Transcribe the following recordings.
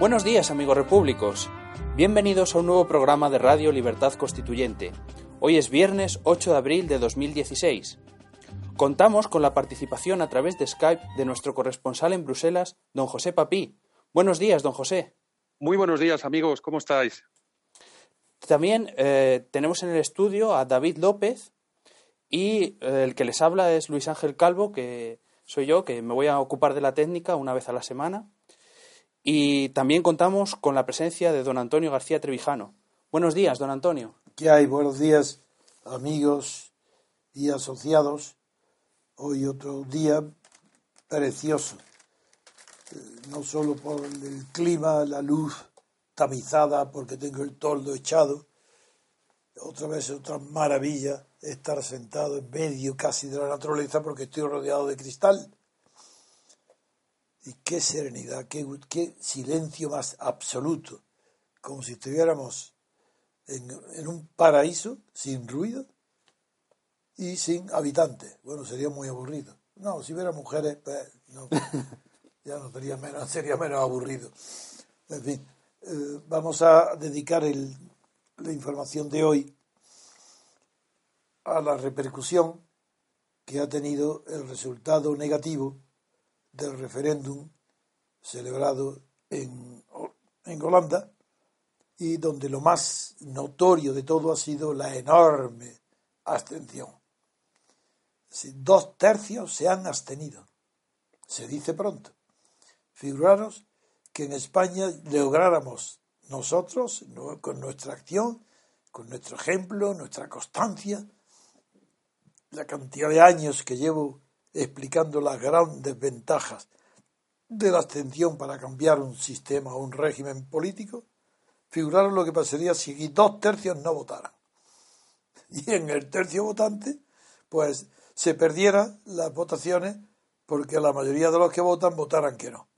Buenos días amigos repúblicos, bienvenidos a un nuevo programa de Radio Libertad Constituyente. Hoy es viernes 8 de abril de 2016. Contamos con la participación a través de Skype de nuestro corresponsal en Bruselas, don José Papí. Buenos días, don José. Muy buenos días amigos, ¿cómo estáis? También eh, tenemos en el estudio a David López y eh, el que les habla es Luis Ángel Calvo, que soy yo, que me voy a ocupar de la técnica una vez a la semana. Y también contamos con la presencia de don Antonio García Trevijano. Buenos días, don Antonio. ¿Qué hay? Buenos días, amigos y asociados. Hoy otro día precioso, no solo por el clima, la luz tamizada, porque tengo el toldo echado. Otra vez otra maravilla estar sentado en medio casi de la naturaleza porque estoy rodeado de cristal y qué serenidad, qué, qué silencio más absoluto, como si estuviéramos en, en, un paraíso sin ruido y sin habitantes. Bueno, sería muy aburrido. No, si hubiera mujeres, pues, no, ya no sería menos, sería menos aburrido. En fin, eh, vamos a dedicar el, la información de hoy a la repercusión que ha tenido el resultado negativo del referéndum celebrado en, en Holanda y donde lo más notorio de todo ha sido la enorme abstención. Dos tercios se han abstenido. Se dice pronto. Figuraros que en España lográramos nosotros, con nuestra acción, con nuestro ejemplo, nuestra constancia, la cantidad de años que llevo explicando las grandes ventajas de la abstención para cambiar un sistema o un régimen político, figuraron lo que pasaría si dos tercios no votaran. Y en el tercio votante, pues se perdieran las votaciones porque la mayoría de los que votan votaran que no.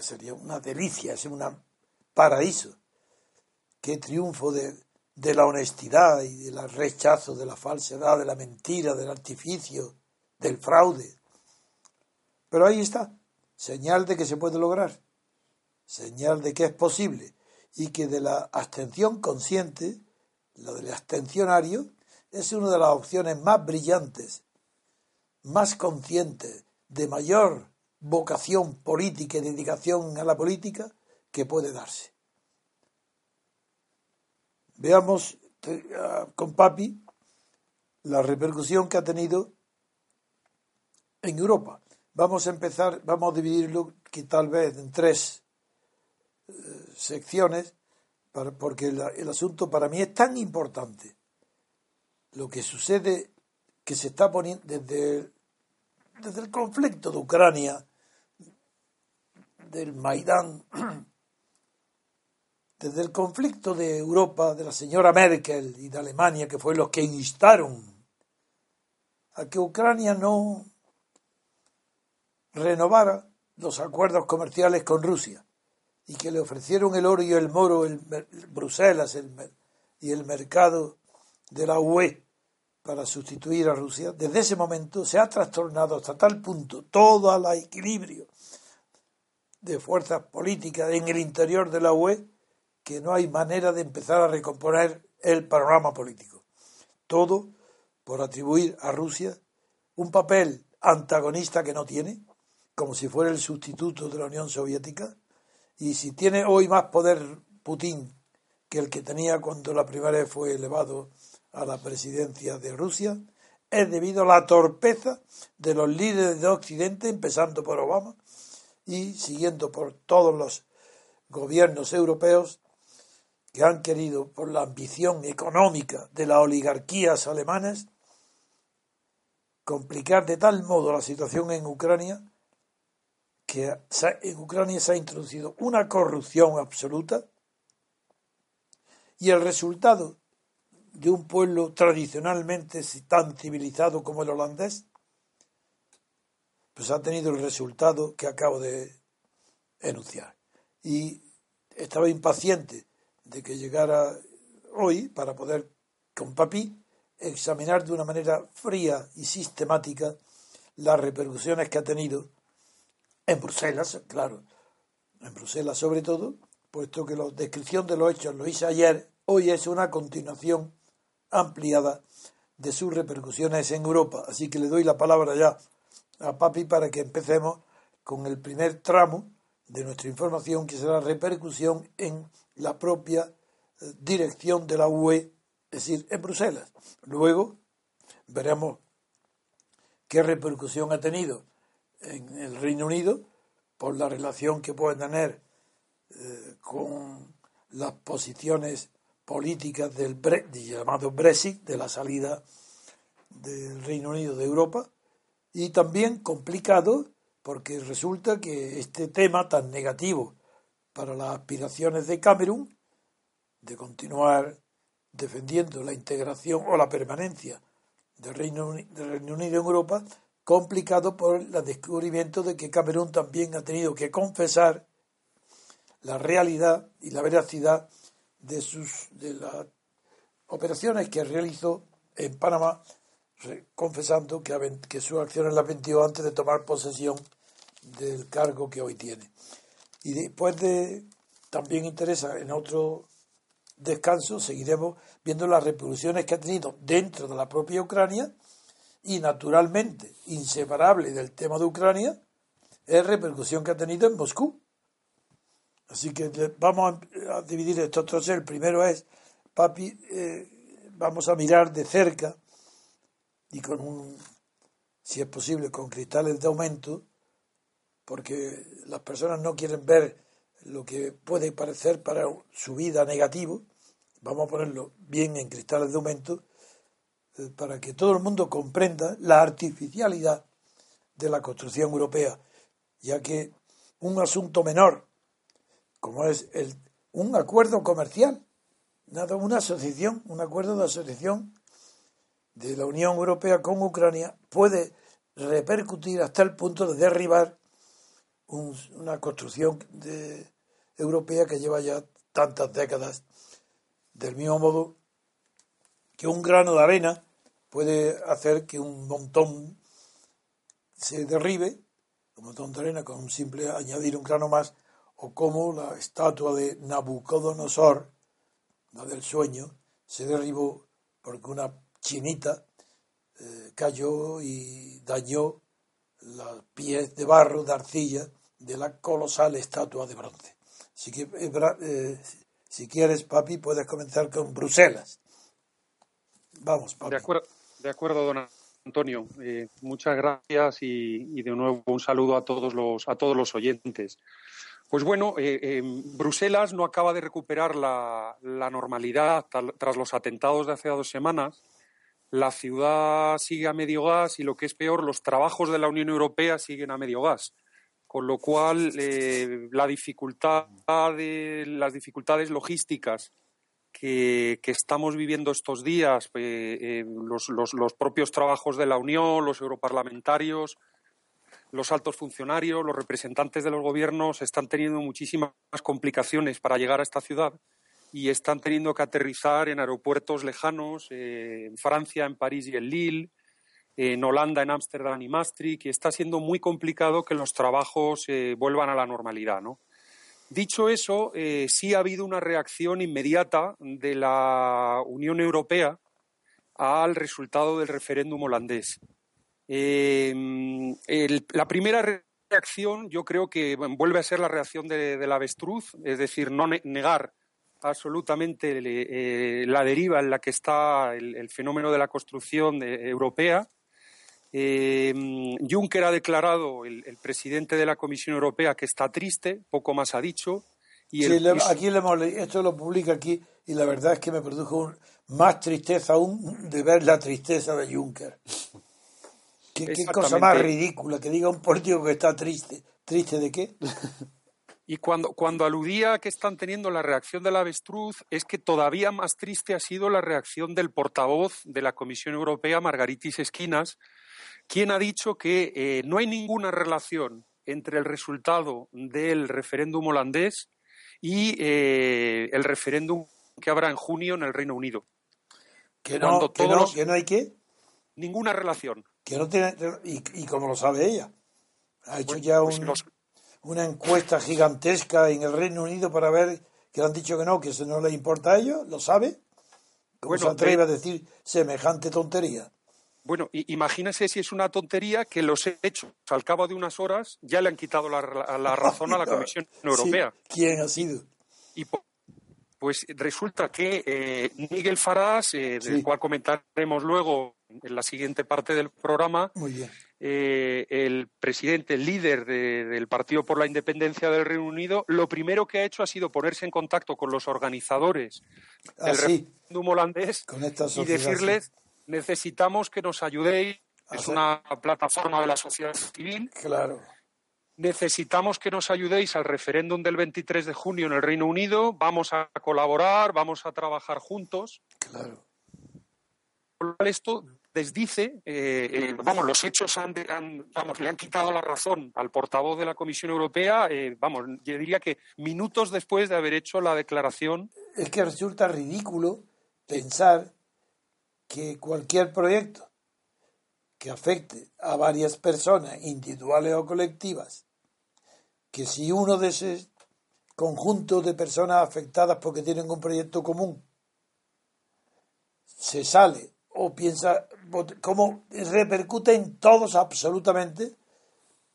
Sería una delicia, es un paraíso. Qué triunfo de, de la honestidad y del rechazo de la falsedad, de la mentira, del artificio, del fraude. Pero ahí está, señal de que se puede lograr, señal de que es posible y que de la abstención consciente, lo del abstencionario, es una de las opciones más brillantes, más conscientes, de mayor vocación política y dedicación a la política que puede darse. Veamos eh, con Papi la repercusión que ha tenido en Europa. Vamos a empezar, vamos a dividirlo que tal vez en tres eh, secciones, porque el asunto para mí es tan importante. Lo que sucede, que se está poniendo desde, desde el conflicto de Ucrania, del Maidán, desde el conflicto de Europa, de la señora Merkel y de Alemania, que fue los que instaron a que Ucrania no renovara los acuerdos comerciales con Rusia y que le ofrecieron el oro y el moro, el, Bruselas y el mercado de la UE para sustituir a Rusia, desde ese momento se ha trastornado hasta tal punto todo el equilibrio de fuerzas políticas en el interior de la UE que no hay manera de empezar a recomponer el panorama político. Todo por atribuir a Rusia un papel antagonista que no tiene, como si fuera el sustituto de la Unión Soviética, y si tiene hoy más poder Putin que el que tenía cuando la primera vez fue elevado a la presidencia de Rusia, es debido a la torpeza de los líderes de Occidente, empezando por Obama y siguiendo por todos los gobiernos europeos que han querido, por la ambición económica de las oligarquías alemanas, complicar de tal modo la situación en Ucrania que en Ucrania se ha introducido una corrupción absoluta y el resultado de un pueblo tradicionalmente tan civilizado como el holandés, pues ha tenido el resultado que acabo de enunciar. Y estaba impaciente de que llegara hoy para poder, con papi, examinar de una manera fría y sistemática las repercusiones que ha tenido en Bruselas, claro, en Bruselas sobre todo, puesto que la descripción de los hechos lo hice ayer, hoy es una continuación ampliada de sus repercusiones en Europa. Así que le doy la palabra ya a Papi para que empecemos con el primer tramo de nuestra información, que será repercusión en la propia eh, dirección de la UE, es decir, en Bruselas. Luego veremos qué repercusión ha tenido en el Reino Unido por la relación que puede tener eh, con las posiciones políticas del llamado Brexit, de la salida del Reino Unido de Europa, y también complicado porque resulta que este tema tan negativo para las aspiraciones de Camerún, de continuar defendiendo la integración o la permanencia del Reino, del Reino Unido en Europa, complicado por el descubrimiento de que Camerún también ha tenido que confesar la realidad y la veracidad de sus de las operaciones que realizó en Panamá, confesando que, que sus acciones las vendió antes de tomar posesión del cargo que hoy tiene. Y después de, también interesa en otro descanso, seguiremos viendo las repercusiones que ha tenido dentro de la propia Ucrania y naturalmente inseparable del tema de Ucrania es repercusión que ha tenido en Moscú. Así que vamos a, dividir estos trozos. El primero es, papi, eh, vamos a mirar de cerca y con un, si es posible, con cristales de aumento, porque las personas no quieren ver lo que puede parecer para su vida negativo. Vamos a ponerlo bien en cristales de aumento para que todo el mundo comprenda la artificialidad de la construcción europea, ya que un asunto menor, como es el, un acuerdo comercial, nada, una asociación, un acuerdo de asociación de la Unión Europea con Ucrania puede repercutir hasta el punto de derribar una construcción europea que lleva ya tantas décadas. Del mismo modo que un grano de arena puede hacer que un montón se derribe, un montón de arena con un simple añadir un grano más, o como la estatua de Nabucodonosor, la del sueño, se derribó porque una chinita eh, cayó y dañó los pies de barro, de arcilla, de la colosal estatua de bronce. Así que, eh, eh, si quieres, papi, puedes comenzar con Bruselas. Vamos, papi. De acuerdo, de acuerdo don Antonio. Eh, muchas gracias y, de nuevo un saludo a todos los, a todos los oyentes. Pues bueno, Bruselas no acaba de recuperar la, normalidad tras los atentados de hace dos semanas. La ciudad sigue a medio gas y lo que es peor, los trabajos de la Unión Europea siguen a medio gas con lo cual eh, la dificultad de, las dificultades logísticas que, estamos viviendo estos días, eh, eh, los, propios trabajos de la Unión, los europarlamentarios, los altos funcionarios, los representantes de los gobiernos están teniendo muchísimas complicaciones para llegar a esta ciudad y están teniendo que aterrizar en aeropuertos lejanos, en Francia, en París y en Lille, en Holanda, en Ámsterdam y Maastricht, y está siendo muy complicado que los trabajos eh, vuelvan a la normalidad, ¿no? Dicho eso, eh, sí ha habido una reacción inmediata de la Unión Europea al resultado del referéndum holandés. Eh, la primera reacción yo creo que vuelve a ser la reacción de, la avestruz, es decir, no negar absolutamente eh, la deriva en la que está el, fenómeno de la construcción europea. Eh, Juncker ha declarado, el, presidente de la Comisión Europea, que está triste, poco más ha dicho. Y aquí le esto lo publica aquí y la verdad es que me produjo más tristeza aún de ver la tristeza de Juncker. Qué, cosa más ridícula que diga un político que está triste. ¿Triste de qué? Y cuando, cuando aludía que están teniendo la reacción del avestruz, es que todavía más triste ha sido la reacción del portavoz de la Comisión Europea, Margaritis Esquinas, quien ha dicho que eh, no hay ninguna relación entre el resultado del referéndum holandés y eh, el referéndum que habrá en junio en el Reino Unido. ¿Que no, que no, que no hay qué? Ninguna relación. Que no tiene, y, y como lo sabe ella. Ha hecho ya pues una encuesta gigantesca en el Reino Unido para ver que le han dicho que no, que eso no le importa a ellos, ¿lo sabe? ¿Cómo se atreve a decir semejante tontería? Bueno, imagínese si es una tontería que los hechos al cabo de unas horas ya le han quitado la, razón a la Comisión Europea. ¿Quién ha sido? Y pues resulta que eh, Miguel Farage, eh, del cual comentaremos luego en la siguiente parte del programa, eh, el presidente, el líder del Partido por la Independencia del Reino Unido, lo primero que ha hecho ha sido ponerse en contacto con los organizadores ah, del referéndum holandés y decirles necesitamos que nos ayudéis. Es una plataforma de la sociedad civil. Claro necesitamos que nos ayudéis al referéndum del 23 de junio en el Reino Unido, vamos a colaborar, vamos a trabajar juntos. Claro. Esto desdice, eh, eh, vamos, los hechos han, vamos, le han quitado la razón al portavoz de la Comisión Europea, eh, vamos, yo diría que minutos después de haber hecho la declaración. Es que resulta ridículo pensar que cualquier proyecto que afecte a varias personas, individuales o colectivas, que si uno de ese conjunto de personas afectadas porque tienen un proyecto común se sale o piensa cómo repercute en todos absolutamente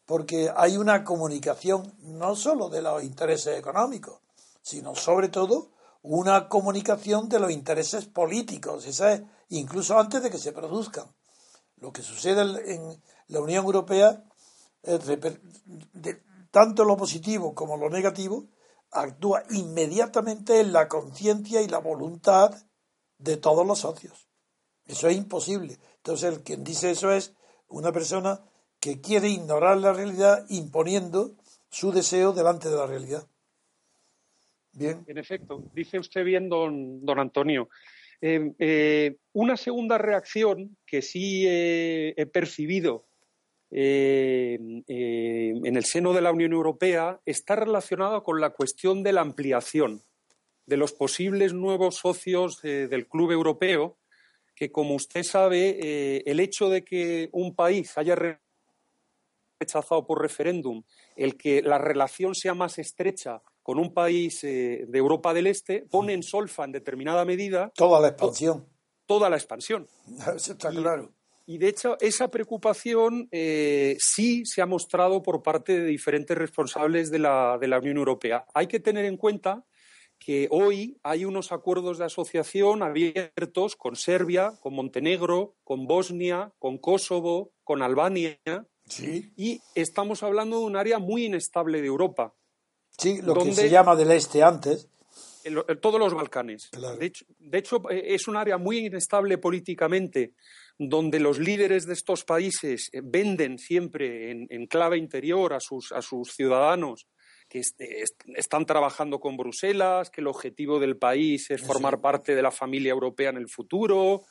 porque hay una comunicación no solo de los intereses económicos sino sobre todo una comunicación de los intereses políticos. Esa incluso antes de que se produzcan lo que sucede en la Unión Europea tanto lo positivo como lo negativo, actúa inmediatamente en la conciencia y la voluntad de todos los socios. Eso es imposible. Entonces, el quien dice eso es una persona que quiere ignorar la realidad imponiendo su deseo delante de la realidad. Bien. En efecto, dice usted bien, don, don Antonio. Eh, eh, una segunda reacción que sí he percibido eh, eh, en el seno de la Unión Europea está relacionado con la cuestión de la ampliación de los posibles nuevos socios del Club Europeo, que como usted sabe, eh, el hecho de que un país haya rechazado por referéndum el que la relación sea más estrecha con un país de Europa del Este pone en solfa en determinada medida toda la expansión. Toda la expansión. Eso está claro. Y de hecho, esa preocupación eh, sí se ha mostrado por parte de diferentes responsables de la, de la Unión Europea. Hay que tener en cuenta que hoy hay unos acuerdos de asociación abiertos con Serbia, con Montenegro, con Bosnia, con Kosovo, con Albania. Sí. Y estamos hablando de un área muy inestable de Europa. Sí, lo que se llama del este antes. todos los Balcanes. De, hecho, de hecho, eh, es un área muy inestable políticamente donde los líderes de estos países eh, venden siempre en, clave interior a sus, a sus ciudadanos que están trabajando con Bruselas, que el objetivo del país es formar parte de la familia europea en el futuro,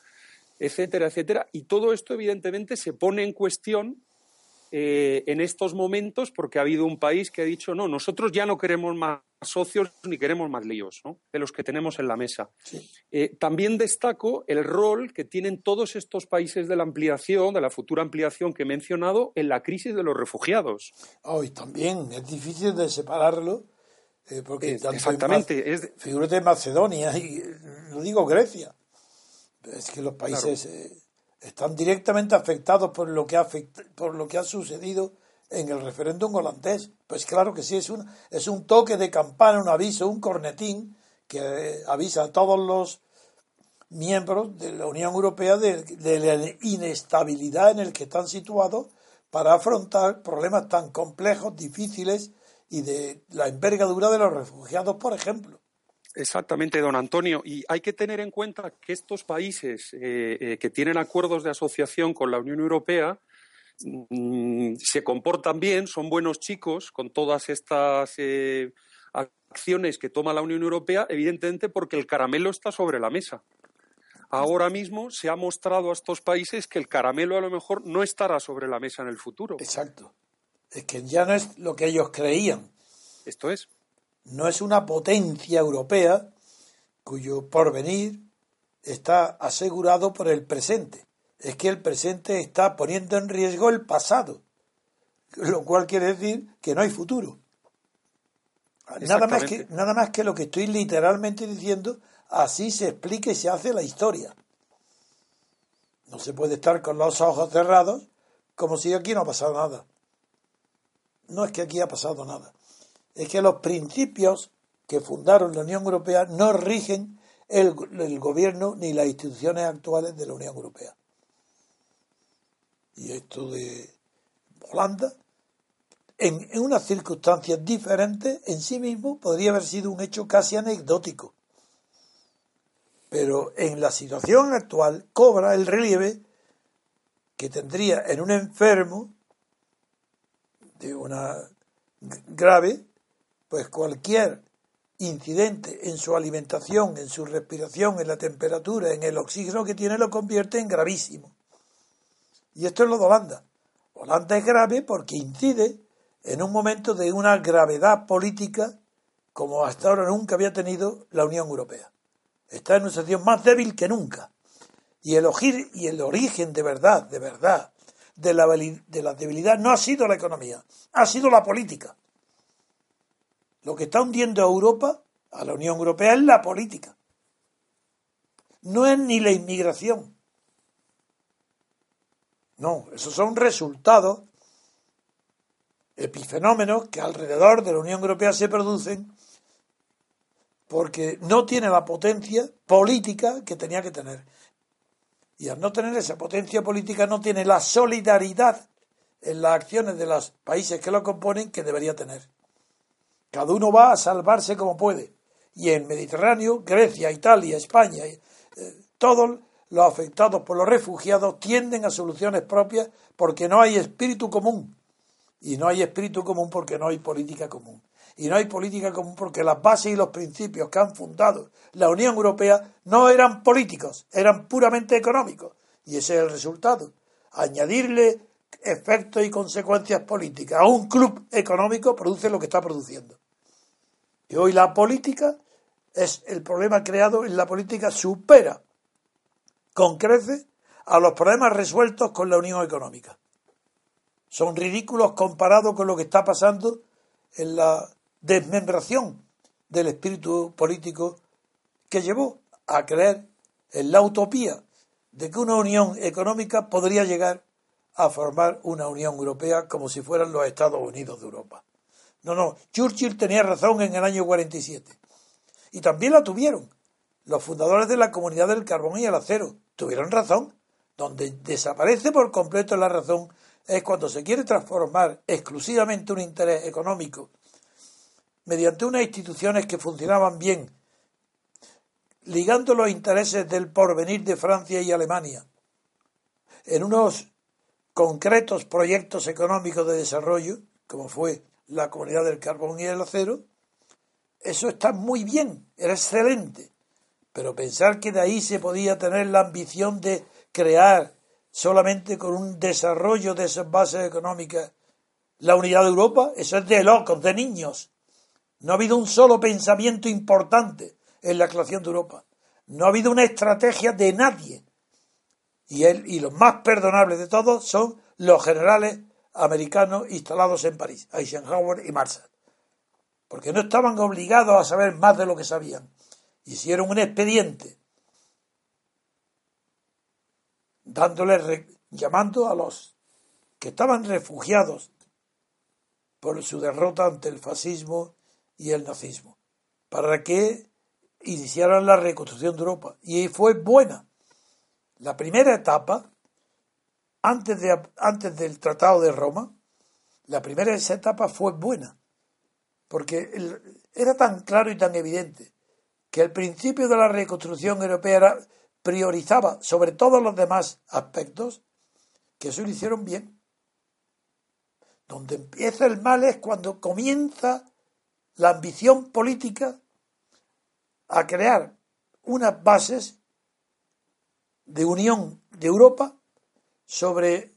etcétera, etcétera. Y todo esto, evidentemente, se pone en cuestión eh, en estos momentos porque ha habido un país que ha dicho, no, nosotros ya no queremos más socios ni queremos más líos de los que tenemos en la mesa. Eh, también destaco el rol que tienen todos estos países de la ampliación, de la futura ampliación que he mencionado, en la crisis de los refugiados. Hoy también es difícil de separarlo Eh, porque Es- exactamente, es de- figúrate Macedonia y no digo Grecia. Es que los países están directamente afectados por lo que ha por lo que ha sucedido en el referéndum holandés. Pues claro que sí, es un, es un toque de campana, un aviso, un cornetín que eh, avisa a todos los miembros de la Unión Europea de, de la inestabilidad en el que están situados para afrontar problemas tan complejos, difíciles y de la envergadura de los refugiados, por ejemplo. Exactamente, don Antonio. Y hay que tener en cuenta que estos países eh, eh, que tienen acuerdos de asociación con la Unión Europea mm, se comportan bien, son buenos chicos con todas estas eh, acciones que toma la Unión Europea, evidentemente porque el caramelo está sobre la mesa. Ahora mismo se ha mostrado a estos países que el caramelo a lo mejor no estará sobre la mesa en el futuro. Exacto. Es que ya no es lo que ellos creían. Esto es. No es una potencia europea cuyo porvenir está asegurado por el presente. Es que el presente está poniendo en riesgo el pasado, lo cual quiere decir que no hay futuro. Nada más, que, nada más que lo que estoy literalmente diciendo, así se explica y se hace la historia. No se puede estar con los ojos cerrados como si aquí no ha pasado nada. No es que aquí ha pasado nada. Es que los principios que fundaron la Unión Europea no rigen el, gobierno ni las instituciones actuales de la Unión Europea. Y esto de Holanda, en, en unas circunstancias diferentes, en sí mismo podría haber sido un hecho casi anecdótico. Pero en la situación actual cobra el relieve que tendría en un enfermo de una grave, pues cualquier incidente en su alimentación, en su respiración, en la temperatura, en el oxígeno que tiene, lo convierte en gravísimo. Y esto es lo de Holanda. Holanda es grave porque incide en un momento de una gravedad política como hasta ahora nunca había tenido la Unión Europea. Está en una situación más débil que nunca. Y el, ojir- y el origen de verdad, de verdad, de la, de la debilidad no ha sido la economía, ha sido la política. Lo que está hundiendo a Europa, a la Unión Europea, es la política. No es ni la inmigración. No, esos son resultados, epifenómenos que alrededor de la Unión Europea se producen porque no tiene la potencia política que tenía que tener. Y al no tener esa potencia política no tiene la solidaridad en las acciones de los países que lo componen que debería tener. Cada uno va a salvarse como puede. Y en Mediterráneo, Grecia, Italia, España, eh, todos los afectados por los refugiados tienden a soluciones propias porque no hay espíritu común. Y no hay espíritu común porque no hay política común. Y no hay política común porque las bases y los principios que han fundado la Unión Europea no eran políticos, eran puramente económicos. Y ese es el resultado. Añadirle efectos y consecuencias políticas a un club económico produce lo que está produciendo. Y hoy la política es el problema creado en la política supera con creces a los problemas resueltos con la unión económica. Son ridículos comparados con lo que está pasando en la desmembración del espíritu político que llevó a creer en la utopía de que una unión económica podría llegar a formar una Unión Europea como si fueran los Estados Unidos de Europa. No, no, Churchill tenía razón en el año 47. Y también la tuvieron. Los fundadores de la Comunidad del Carbón y el Acero tuvieron razón. Donde desaparece por completo la razón es cuando se quiere transformar exclusivamente un interés económico mediante unas instituciones que funcionaban bien, ligando los intereses del porvenir de Francia y Alemania en unos concretos proyectos económicos de desarrollo, como fue la Comunidad del Carbón y el Acero, eso está muy bien, era excelente. Pero pensar que de ahí se podía tener la ambición de crear solamente con un desarrollo de esas bases económicas la unidad de Europa, eso es de locos, de niños. No ha habido un solo pensamiento importante en la creación de Europa. No ha habido una estrategia de nadie. Y, él, y los más perdonables de todos son los generales americanos instalados en París, Eisenhower y Marshall. porque no estaban obligados a saber más de lo que sabían. Hicieron un expediente dándole, llamando a los que estaban refugiados por su derrota ante el fascismo y el nazismo, para que iniciaran la reconstrucción de Europa. Y fue buena. La primera etapa, antes, de, antes del Tratado de Roma, la primera etapa fue buena, porque era tan claro y tan evidente que el principio de la reconstrucción europea priorizaba sobre todos los demás aspectos, que eso lo hicieron bien. Donde empieza el mal es cuando comienza la ambición política a crear unas bases de unión de Europa sobre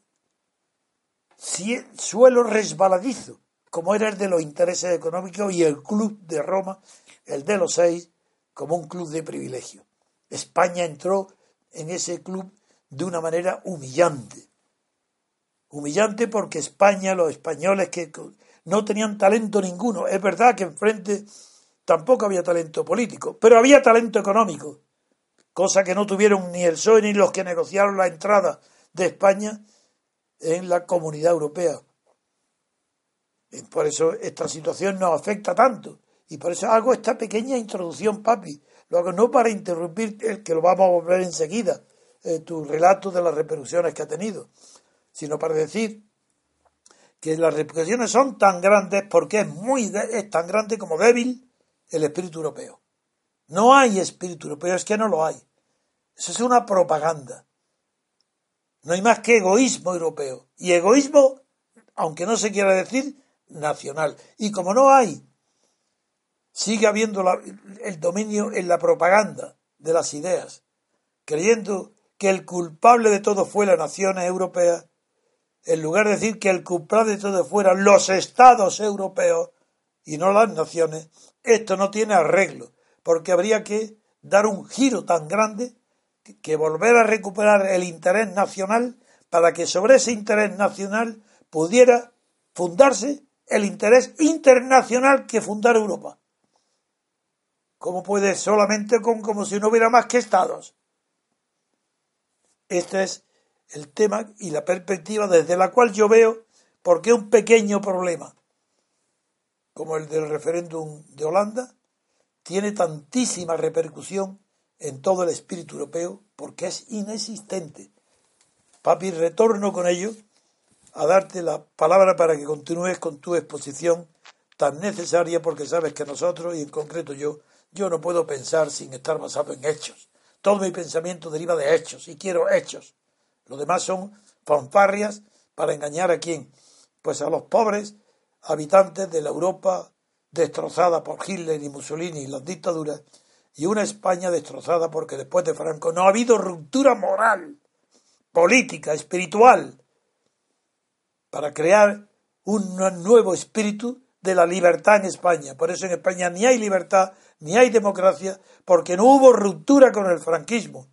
suelo resbaladizo, como era el de los intereses económicos y el club de Roma, el de los seis, como un club de privilegio. España entró en ese club de una manera humillante. Humillante porque España, los españoles que no tenían talento ninguno, es verdad que enfrente tampoco había talento político, pero había talento económico, cosa que no tuvieron ni el PSOE ni los que negociaron la entrada de España en la comunidad europea. Por eso esta situación nos afecta tanto. Y por eso hago esta pequeña introducción, papi. Lo hago no para interrumpir, el que lo vamos a volver enseguida, eh, tu relato de las repercusiones que ha tenido, sino para decir que las repercusiones son tan grandes porque es, muy es tan grande como débil el espíritu europeo. No hay espíritu europeo, es que no lo hay. Eso es una propaganda. No hay más que egoísmo europeo. Y egoísmo, aunque no se quiera decir, nacional. Y como no hay, sigue habiendo el dominio en la propaganda de las ideas, creyendo que el culpable de todo fue la nación europea, en lugar de decir que el culpable de todo fueran los estados europeos y no las naciones, esto no tiene arreglo, porque habría que dar un giro tan grande que volver a recuperar el interés nacional para que sobre ese interés nacional pudiera fundarse el interés internacional que fundara Europa. ¿Cómo puede solamente con como si no hubiera más que estados? Este es el tema y la perspectiva desde la cual yo veo por qué un pequeño problema como el del referéndum de Holanda tiene tantísima repercusión en todo el espíritu europeo porque es inexistente. Papi, retorno con ello a darte la palabra para que continúes con tu exposición tan necesaria porque sabes que nosotros, y en concreto yo, yo no puedo pensar sin estar basado en hechos. Todo mi pensamiento deriva de hechos y quiero hechos. Lo demás son fanfarrias para engañar a quién? Pues a los pobres habitantes de la Europa destrozada por Hitler y Mussolini y las dictaduras y una España destrozada porque después de Franco no ha habido ruptura moral, política, espiritual, para crear un nuevo espíritu de la libertad en España. Por eso en España ni hay libertad, ni hay democracia, porque no hubo ruptura con el franquismo.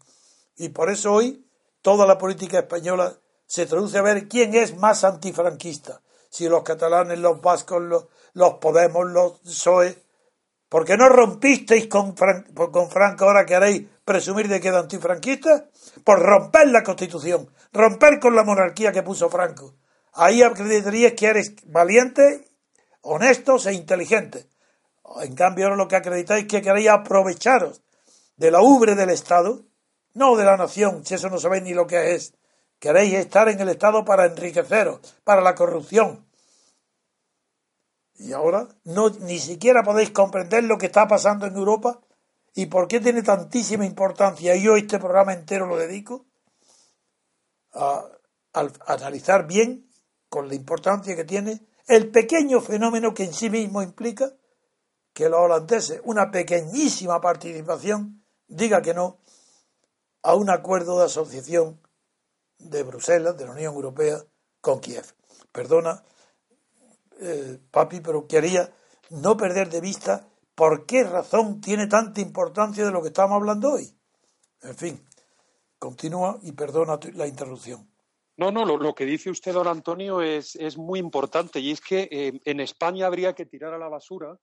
Y por eso hoy toda la política española se traduce a ver quién es más antifranquista. Si los catalanes, los vascos, los, Podemos, los PSOE, ¿Por qué no rompisteis con, Franco ahora que haréis presumir de que es antifranquista? Por romper la constitución, romper con la monarquía que puso Franco. Ahí acreditaríais que eres valiente, honestos e inteligente. En cambio, ahora lo que acreditáis es que queréis aprovecharos de la ubre del Estado, no de la nación, si eso no sabéis ni lo que es. Queréis estar en el Estado para enriqueceros, para la corrupción, y ahora no, ni siquiera podéis comprender lo que está pasando en Europa y por qué tiene tantísima importancia. Y yo este programa entero lo dedico a, analizar bien, con la importancia que tiene, el pequeño fenómeno que en sí mismo implica que los holandeses, una pequeñísima participación, diga que no a un acuerdo de asociación de Bruselas, de la Unión Europea, con Kiev. Perdona eh, papi, pero quería no perder de vista por qué razón tiene tanta importancia de lo que estamos hablando hoy. En fin, continúa y perdona la interrupción. No, no, lo, que dice usted, don Antonio, es, es muy importante y es que eh, en España habría que tirar a la basura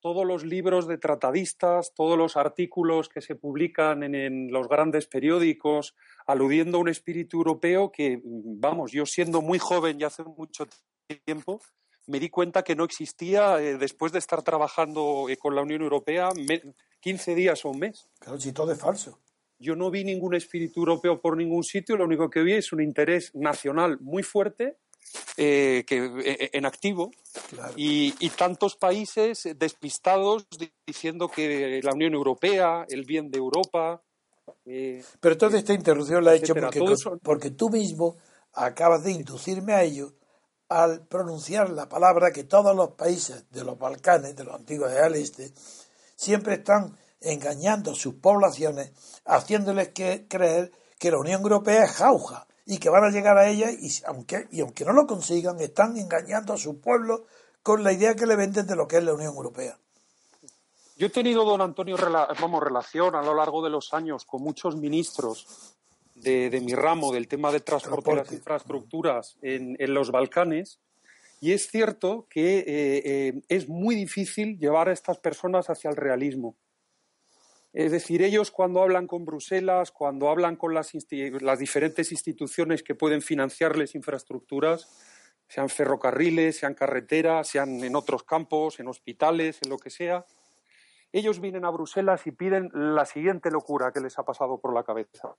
todos los libros de tratadistas, todos los artículos que se publican en, los grandes periódicos, aludiendo a un espíritu europeo que, vamos, yo siendo muy joven y hace mucho tiempo, me di cuenta que no existía eh, después de estar trabajando eh, con la Unión Europea 15 días o un mes. Claro, si todo es falso. Yo no vi ningún espíritu europeo por ningún sitio, lo único que vi es un interés nacional muy fuerte eh, que, eh, en activo y, tantos países despistados diciendo que la Unión Europea, el bien de Europa. Eh, Pero toda esta interrupción la he hecho porque, porque tú mismo acabas de inducirme a ello al pronunciar la palabra que todos los países de los Balcanes, de los antiguos del este, siempre están engañando a sus poblaciones, haciéndoles que creer que la Unión Europea es jauja y que van a llegar a ella y aunque, y aunque no lo consigan, están engañando a su pueblo con la idea que le venden de lo que es la Unión Europea. Yo he tenido, don Antonio, vamos, relación a lo largo de los años con muchos ministros de, mi ramo, del tema de transporte y las infraestructuras en, los Balcanes, y es cierto que eh, eh, es muy difícil llevar a estas personas hacia el realismo. Es decir, ellos cuando hablan con Bruselas, cuando hablan con las, diferentes instituciones que pueden financiarles infraestructuras, sean ferrocarriles, sean carreteras, sean en otros campos, en hospitales, en lo que sea, ellos vienen a Bruselas y piden la siguiente locura que les ha pasado por la cabeza.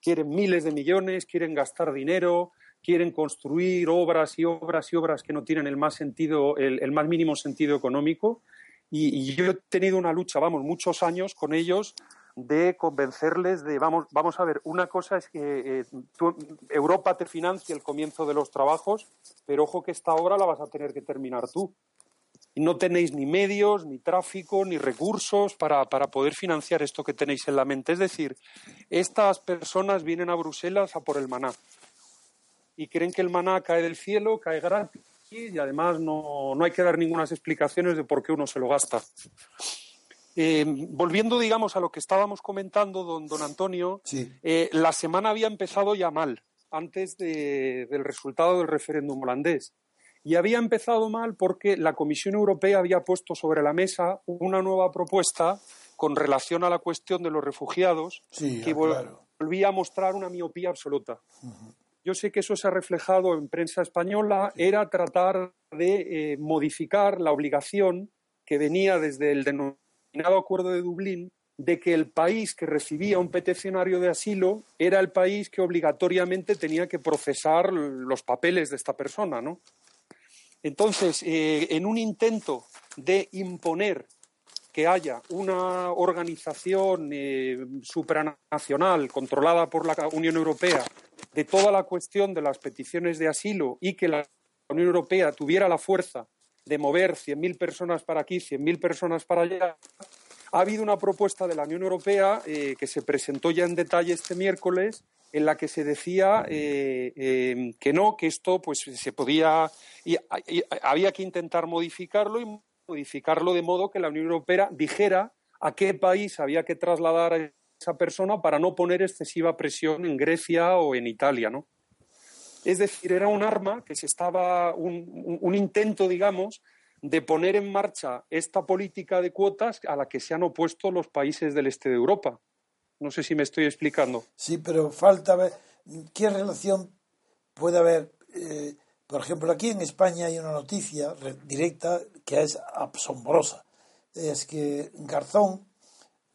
Quieren miles de millones, quieren gastar dinero, quieren construir obras y obras y obras que no tienen el más sentido, el más mínimo sentido económico y, yo he tenido una lucha, vamos, muchos años con ellos de convencerles de, vamos, vamos a ver, una cosa es que eh, Europa te financia el comienzo de los trabajos, pero ojo que esta obra la vas a tener que terminar tú. Y no tenéis ni medios, ni tráfico, ni recursos para, para poder financiar esto que tenéis en la mente. Es decir, estas personas vienen a Bruselas a por el maná y creen que el maná cae del cielo, cae gratis y además no, hay que dar ninguna explicaciones de por qué uno se lo gasta. Eh, volviendo, digamos, a lo que estábamos comentando, don, don Antonio, eh, la semana había empezado ya mal, antes del resultado del referéndum holandés. Y había empezado mal porque la Comisión Europea había puesto sobre la mesa una nueva propuesta con relación a la cuestión de los refugiados que volvía a mostrar una miopía absoluta. Yo sé que eso se ha reflejado en prensa española, era tratar de eh, modificar la obligación que venía desde el denominado Acuerdo de Dublín de que el país que recibía un peticionario de asilo era el país que obligatoriamente tenía que procesar los papeles de esta persona, ¿no? Entonces, eh, en un intento de imponer que haya una organización eh, supranacional controlada por la Unión Europea de toda la cuestión de las peticiones de asilo y que la Unión Europea tuviera la fuerza de mover 100.000 personas para aquí, 100.000 personas para allá, ha habido una propuesta de la Unión Europea eh, que se presentó ya en detalle este miércoles en la que se decía eh, eh, que no, que esto pues se podía y, había que intentar modificarlo y modificarlo de modo que la Unión Europea dijera a qué país había que trasladar a esa persona para no poner excesiva presión en Grecia o en Italia, ¿no? Es decir, era un arma que se estaba, un, intento, digamos, de poner en marcha esta política de cuotas a la que se han opuesto los países del este de Europa. No sé si me estoy explicando. Sí, pero falta ver qué relación puede haber. Eh, por ejemplo, aquí en España hay una noticia directa que es asombrosa. Es que Garzón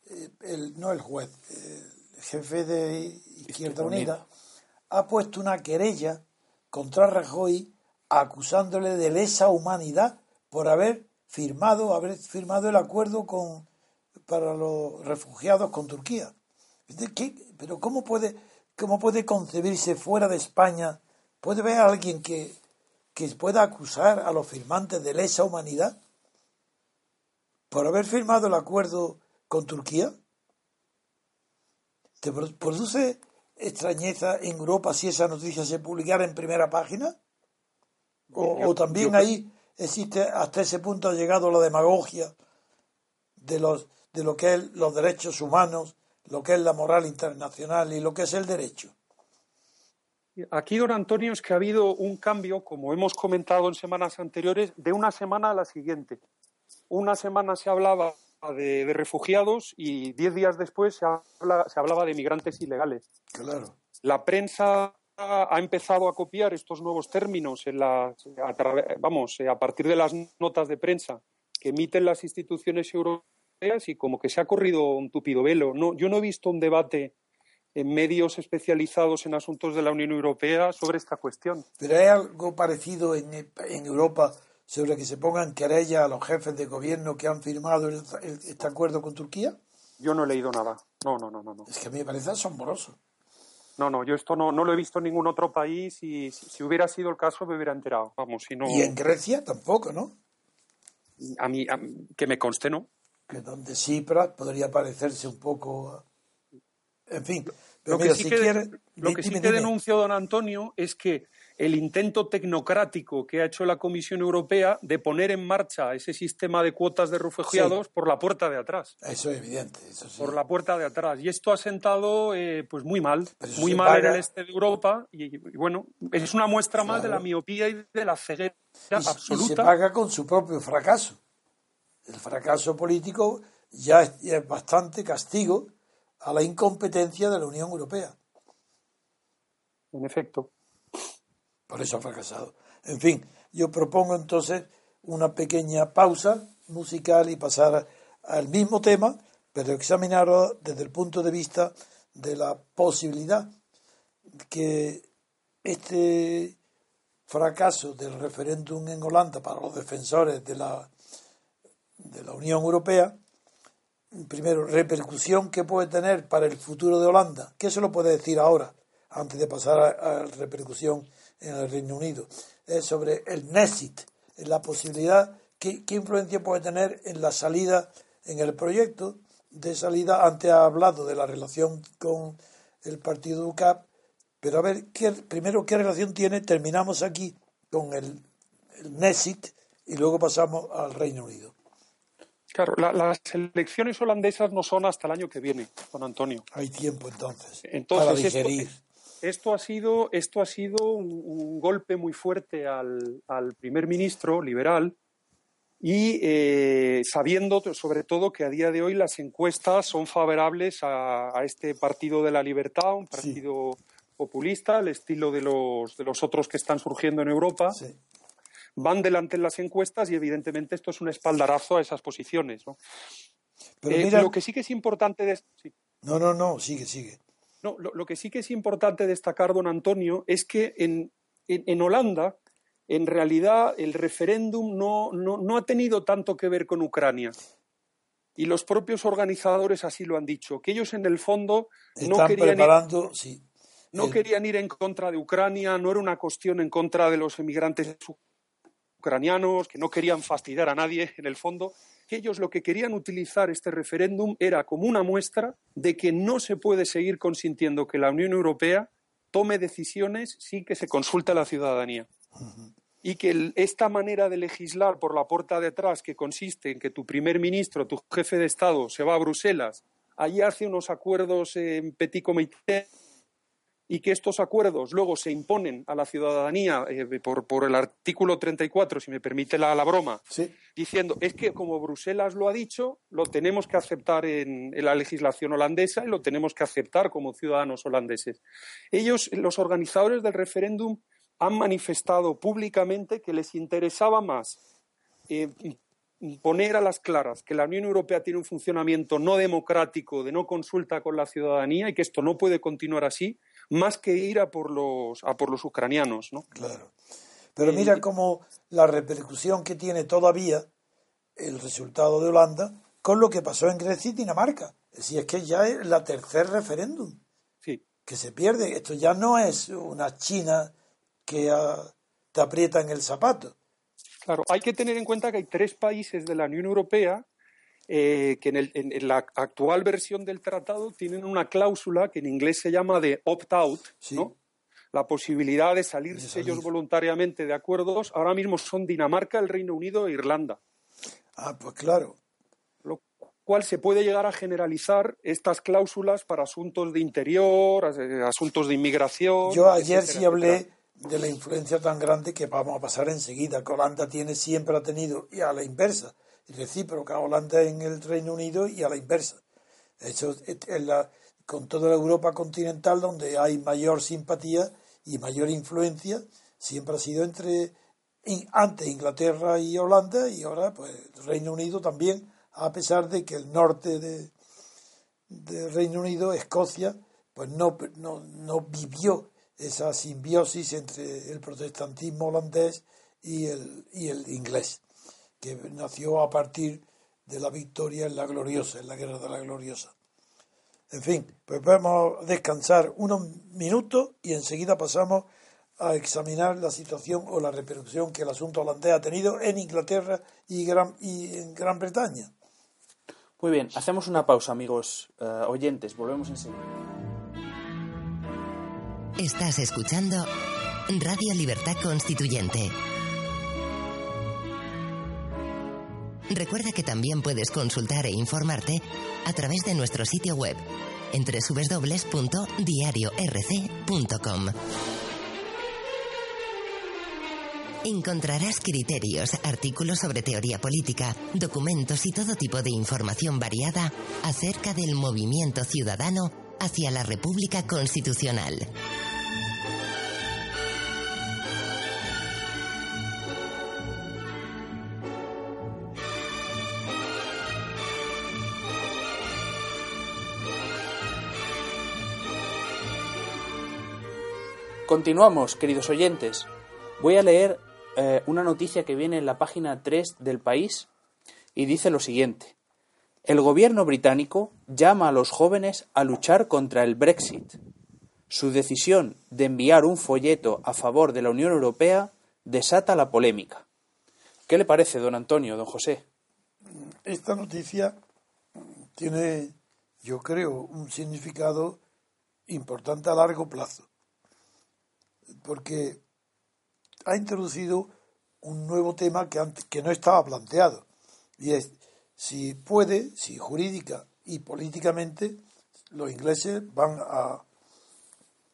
eh, el, no el juez, el jefe de Izquierda Unida, ha puesto una querella contra Rajoy acusándole de lesa humanidad por haber firmado, haber firmado el acuerdo con, para los refugiados con Turquía. Pero ¿cómo puede, ¿cómo puede concebirse fuera de España? ¿Puede haber alguien que, que pueda acusar a los firmantes de lesa humanidad por haber firmado el acuerdo con Turquía? ¿Te produce extrañeza en Europa si esa noticia se publicara en primera página? ¿O, también ahí existe, hasta ese punto ha llegado la demagogia de, los, de lo que es los derechos humanos, lo que es la moral internacional y lo que es el derecho? Aquí, don Antonio, es que ha habido un cambio, como hemos comentado en semanas anteriores, de una semana a la siguiente. una semana se hablaba de, refugiados y diez días después se, se hablaba de migrantes ilegales. Claro. La prensa ha empezado a copiar estos nuevos términos en la, a vamos, a partir de las notas de prensa que emiten las instituciones europeas y como que se ha corrido un tupido velo. No, yo no he visto un debate en medios especializados en asuntos de la Unión Europea sobre esta cuestión. Pero hay algo parecido en, en Europa sobre que se pongan querella a los jefes de gobierno que han firmado este acuerdo con Turquía. Yo no he leído nada. No, no, no, no. Es que a mí me parece asombroso. No, no, yo esto no, no lo he visto en ningún otro país y si, hubiera sido el caso me hubiera enterado. Vamos, si no... Y en Grecia tampoco, ¿no? A mí, que me conste, ¿no? Que donde Cipras podría parecerse un poco... En fin, lo que sí, que, lo que, sí que denunció don Antonio es que el intento tecnocrático que ha hecho la Comisión Europea de poner en marcha ese sistema de cuotas de refugiados por la puerta de atrás. Eso es evidente. Por la puerta de atrás. Y esto ha sentado eh, pues muy mal, muy mal en el este de Europa. Y, bueno, es una muestra más de la miopía y de la ceguera absoluta. Y se paga con su propio fracaso. El fracaso político ya es bastante castigo a la incompetencia de la Unión Europea. En efecto. Por eso ha fracasado. En fin, yo propongo entonces una pequeña pausa musical y pasar al mismo tema, pero examinarlo desde el punto de vista de la posibilidad que este fracaso del referéndum en Holanda para los defensores de la, de la Unión Europea, primero, repercusión que puede tener para el futuro de Holanda. ¿Qué se lo puede decir ahora, antes de pasar a, a repercusión en el Reino Unido, es sobre el Nexit, la posibilidad, ¿qué, influencia puede tener en la salida, en el proyecto de salida? Antes ha hablado de la relación con el partido UCAP, pero a ver, ¿qué, primero, ¿qué relación tiene? Terminamos aquí con el, el y luego pasamos al Reino Unido. Claro, las elecciones holandesas no son hasta el año que viene, don Antonio. Hay tiempo entonces, entonces para digerir esto ha sido, esto ha sido un, golpe muy fuerte al, primer ministro liberal y eh, sabiendo sobre todo que a día de hoy las encuestas son favorables a, este Partido de la Libertad, un partido populista, al estilo de los, de los otros que están surgiendo en Europa. Van delante en las encuestas y evidentemente esto es un espaldarazo a esas posiciones. ¿no? Pero eh, lo que sí que es importante... No, no, no, sigue, sigue. No, lo, que sí que es importante destacar, don Antonio, es que en, Holanda, en realidad, el referéndum no, no, ha tenido tanto que ver con Ucrania. Y los propios organizadores así lo han dicho, que ellos en el fondo no querían, ir, no querían ir en contra de Ucrania, no era una cuestión en contra de los emigrantes ucranianos, que no querían fastidiar a nadie en el fondo, que ellos lo que querían utilizar este referéndum era como una muestra de que no se puede seguir consintiendo que la Unión Europea tome decisiones sin que se consulte a la ciudadanía. Y que esta manera de legislar por la puerta de atrás, que consiste en que tu primer ministro, tu jefe de Estado, se va a Bruselas, allí hace unos acuerdos en petit comité y que estos acuerdos luego se imponen a la ciudadanía eh, por, por, el artículo 34, si me permite la, la broma, diciendo es que como Bruselas lo ha dicho, lo tenemos que aceptar en, en, la legislación holandesa y lo tenemos que aceptar como ciudadanos holandeses. Ellos, los organizadores del referéndum, han manifestado públicamente que les interesaba más eh, poner a las claras que la Unión Europea tiene un funcionamiento no democrático, de no consulta con la ciudadanía y que esto no puede continuar así, más que ir a por los, a por los ucranianos. ¿no? Claro. Pero eh, mira cómo la repercusión que tiene todavía el resultado de Holanda con lo que pasó en Grecia y Dinamarca. Si es que ya es la tercer referéndum sí. que se pierde. Esto ya no es una China que te aprieta en el zapato. Claro, hay que tener en cuenta que hay tres países de la Unión Europea eh, que en, la actual versión del tratado tienen una cláusula que en inglés se llama de opt-out, ¿no? la posibilidad de salirse ellos voluntariamente de acuerdos, ahora mismo son Dinamarca, el Reino Unido e Irlanda. Ah, pues claro. Lo cual se puede llegar a generalizar estas cláusulas para asuntos de interior, asuntos de inmigración. Yo ayer sí hablé de la influencia tan grande que vamos a pasar enseguida, que Holanda tiene, siempre ha tenido, y a la inversa, recíproca holandés en el Reino Unido y a la inversa. Eso la, con toda Europa continental donde hay mayor simpatía y mayor influencia, siempre ha sido entre antes Inglaterra y Holanda y ahora pues Reino Unido también, a pesar de que el norte de, Reino Unido, Escocia, pues no, no, no vivió esa simbiosis entre el protestantismo holandés y el, y el inglés, que nació a partir de la victoria en la gloriosa, en la guerra de la gloriosa. En fin, pues vamos a descansar unos minutos y enseguida pasamos a examinar la situación o la repercusión que el asunto holandés ha tenido en Inglaterra y, Gran, y en Gran Bretaña. Muy bien, hacemos una pausa, amigos eh, oyentes. Volvemos enseguida. Estás escuchando Radio Libertad Constituyente. Recuerda que también puedes consultar e informarte a través de nuestro sitio web en www.diariorc.com. Encontrarás criterios, artículos sobre teoría política, documentos y todo tipo de información variada acerca del movimiento ciudadano hacia la República Constitucional. Continuamos, queridos oyentes. Voy a leer eh, una noticia que viene en la página 3 del país y dice lo siguiente. El gobierno británico llama a los jóvenes a luchar contra el Brexit. Su decisión de enviar un folleto a favor de la Unión Europea desata la polémica. ¿Qué le parece, don Antonio, don José? Esta noticia tiene, yo creo, un significado importante a largo plazo porque ha introducido un nuevo tema que, que no estaba planteado, y es si puede, si jurídica y políticamente los ingleses van a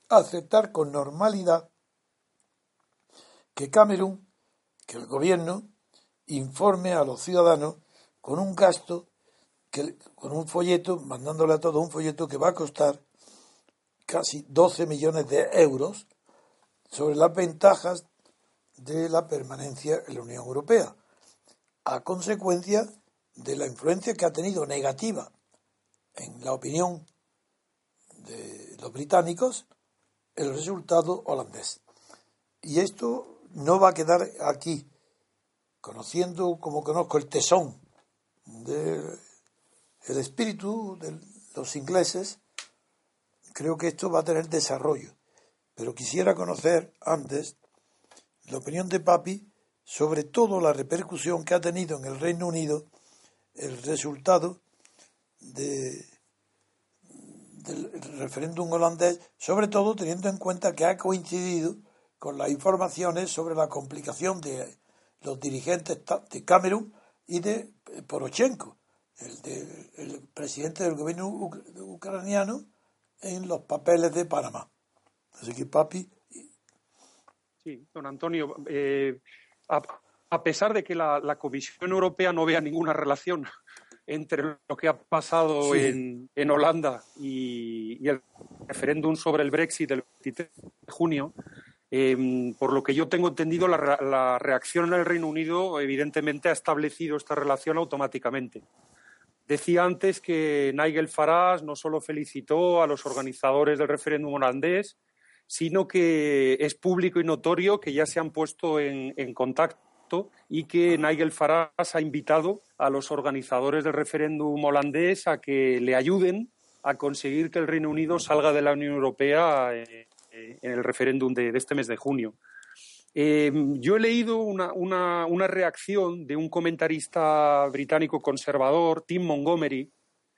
aceptar con normalidad que Camerún, que el gobierno, informe a los ciudadanos con un gasto, con un folleto, mandándole a todos un folleto que va a costar casi 12 millones de euros sobre las ventajas de la permanencia en la Unión Europea, a consecuencia de la influencia que ha tenido negativa en la opinión de los británicos el resultado holandés. Y esto no va a quedar aquí, conociendo como conozco el tesón del espíritu de los ingleses, creo que esto va a tener desarrollo. Pero quisiera conocer antes la opinión de Papi sobre todo la repercusión que ha tenido en el Reino Unido el resultado del referéndum holandés, sobre todo teniendo en cuenta que ha coincidido con las informaciones sobre la complicación de los dirigentes de Camerún y de Poroshenko, el, el presidente del gobierno ucraniano, en los papeles de Panamá. Así que, papi. Sí, don Antonio, eh, a, pesar de que la, Comisión Europea no vea ninguna relación entre lo que ha pasado en, Holanda y, el referéndum sobre el Brexit del 23 de junio, em, por lo que yo tengo entendido, la, la, reacción en el Reino Unido evidentemente ha establecido esta relación automáticamente. Decía antes que Nigel Farage no solo felicitó a los organizadores del referéndum holandés, sino que es público y notorio que ya se han puesto en, contacto y que Nigel Farage ha invitado a los organizadores del referéndum holandés a que le ayuden a conseguir que el Reino Unido salga de la Unión Europea eh, eh, en el referéndum de, este mes de junio. Eh, yo he leído una, una, reacción de un comentarista británico conservador, Tim Montgomery,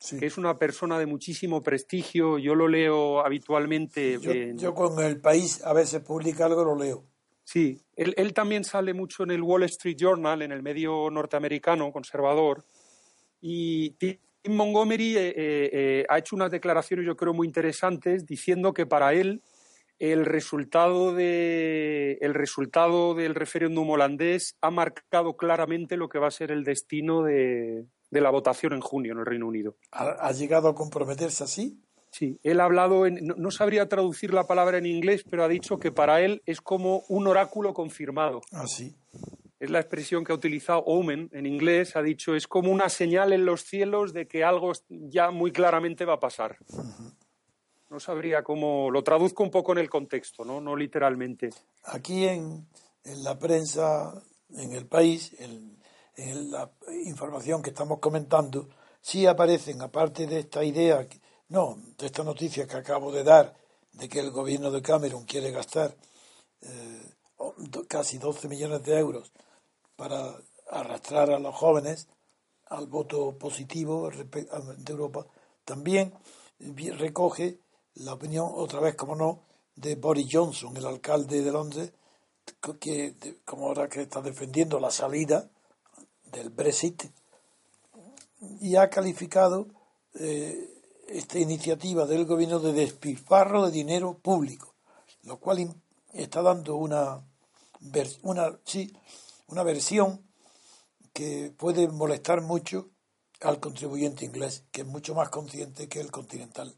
que es una persona de muchísimo prestigio. Yo lo leo habitualmente. Yo, con el país a veces publica algo, lo leo. Sí, él, también sale mucho en el Wall Street Journal, en el medio norteamericano conservador. Y Tim Montgomery eh, eh, eh, ha hecho unas declaraciones, yo creo, muy interesantes, diciendo que para él el resultado, de, el resultado del referéndum holandés ha marcado claramente lo que va a ser el destino de, la votación en junio en el Reino Unido. ¿Ha, llegado a comprometerse así? Sí, él ha hablado, en, no, sabría traducir la palabra en inglés, pero ha dicho que para él es como un oráculo confirmado. Ah, sí. Es la expresión que ha utilizado Omen en inglés, ha dicho, es como una señal en los cielos de que algo ya muy claramente va a pasar. No sabría cómo, lo traduzco un poco en el contexto, no, no literalmente. Aquí en, la prensa, en el país, en, en la información que estamos comentando, sí aparecen, aparte de esta idea no, de esta noticia que acabo de dar, de que el gobierno de Cameron quiere gastar eh, casi 12 millones de euros para arrastrar a los jóvenes al voto positivo de Europa, también recoge la opinión, otra vez como no, de Boris Johnson, el alcalde de Londres, que como ahora que está defendiendo la salida del Brexit, y ha calificado eh, esta iniciativa del gobierno de despilfarro de dinero público, lo cual está dando una, una, sí, una versión que puede molestar mucho al contribuyente inglés, que es mucho más consciente que el continental.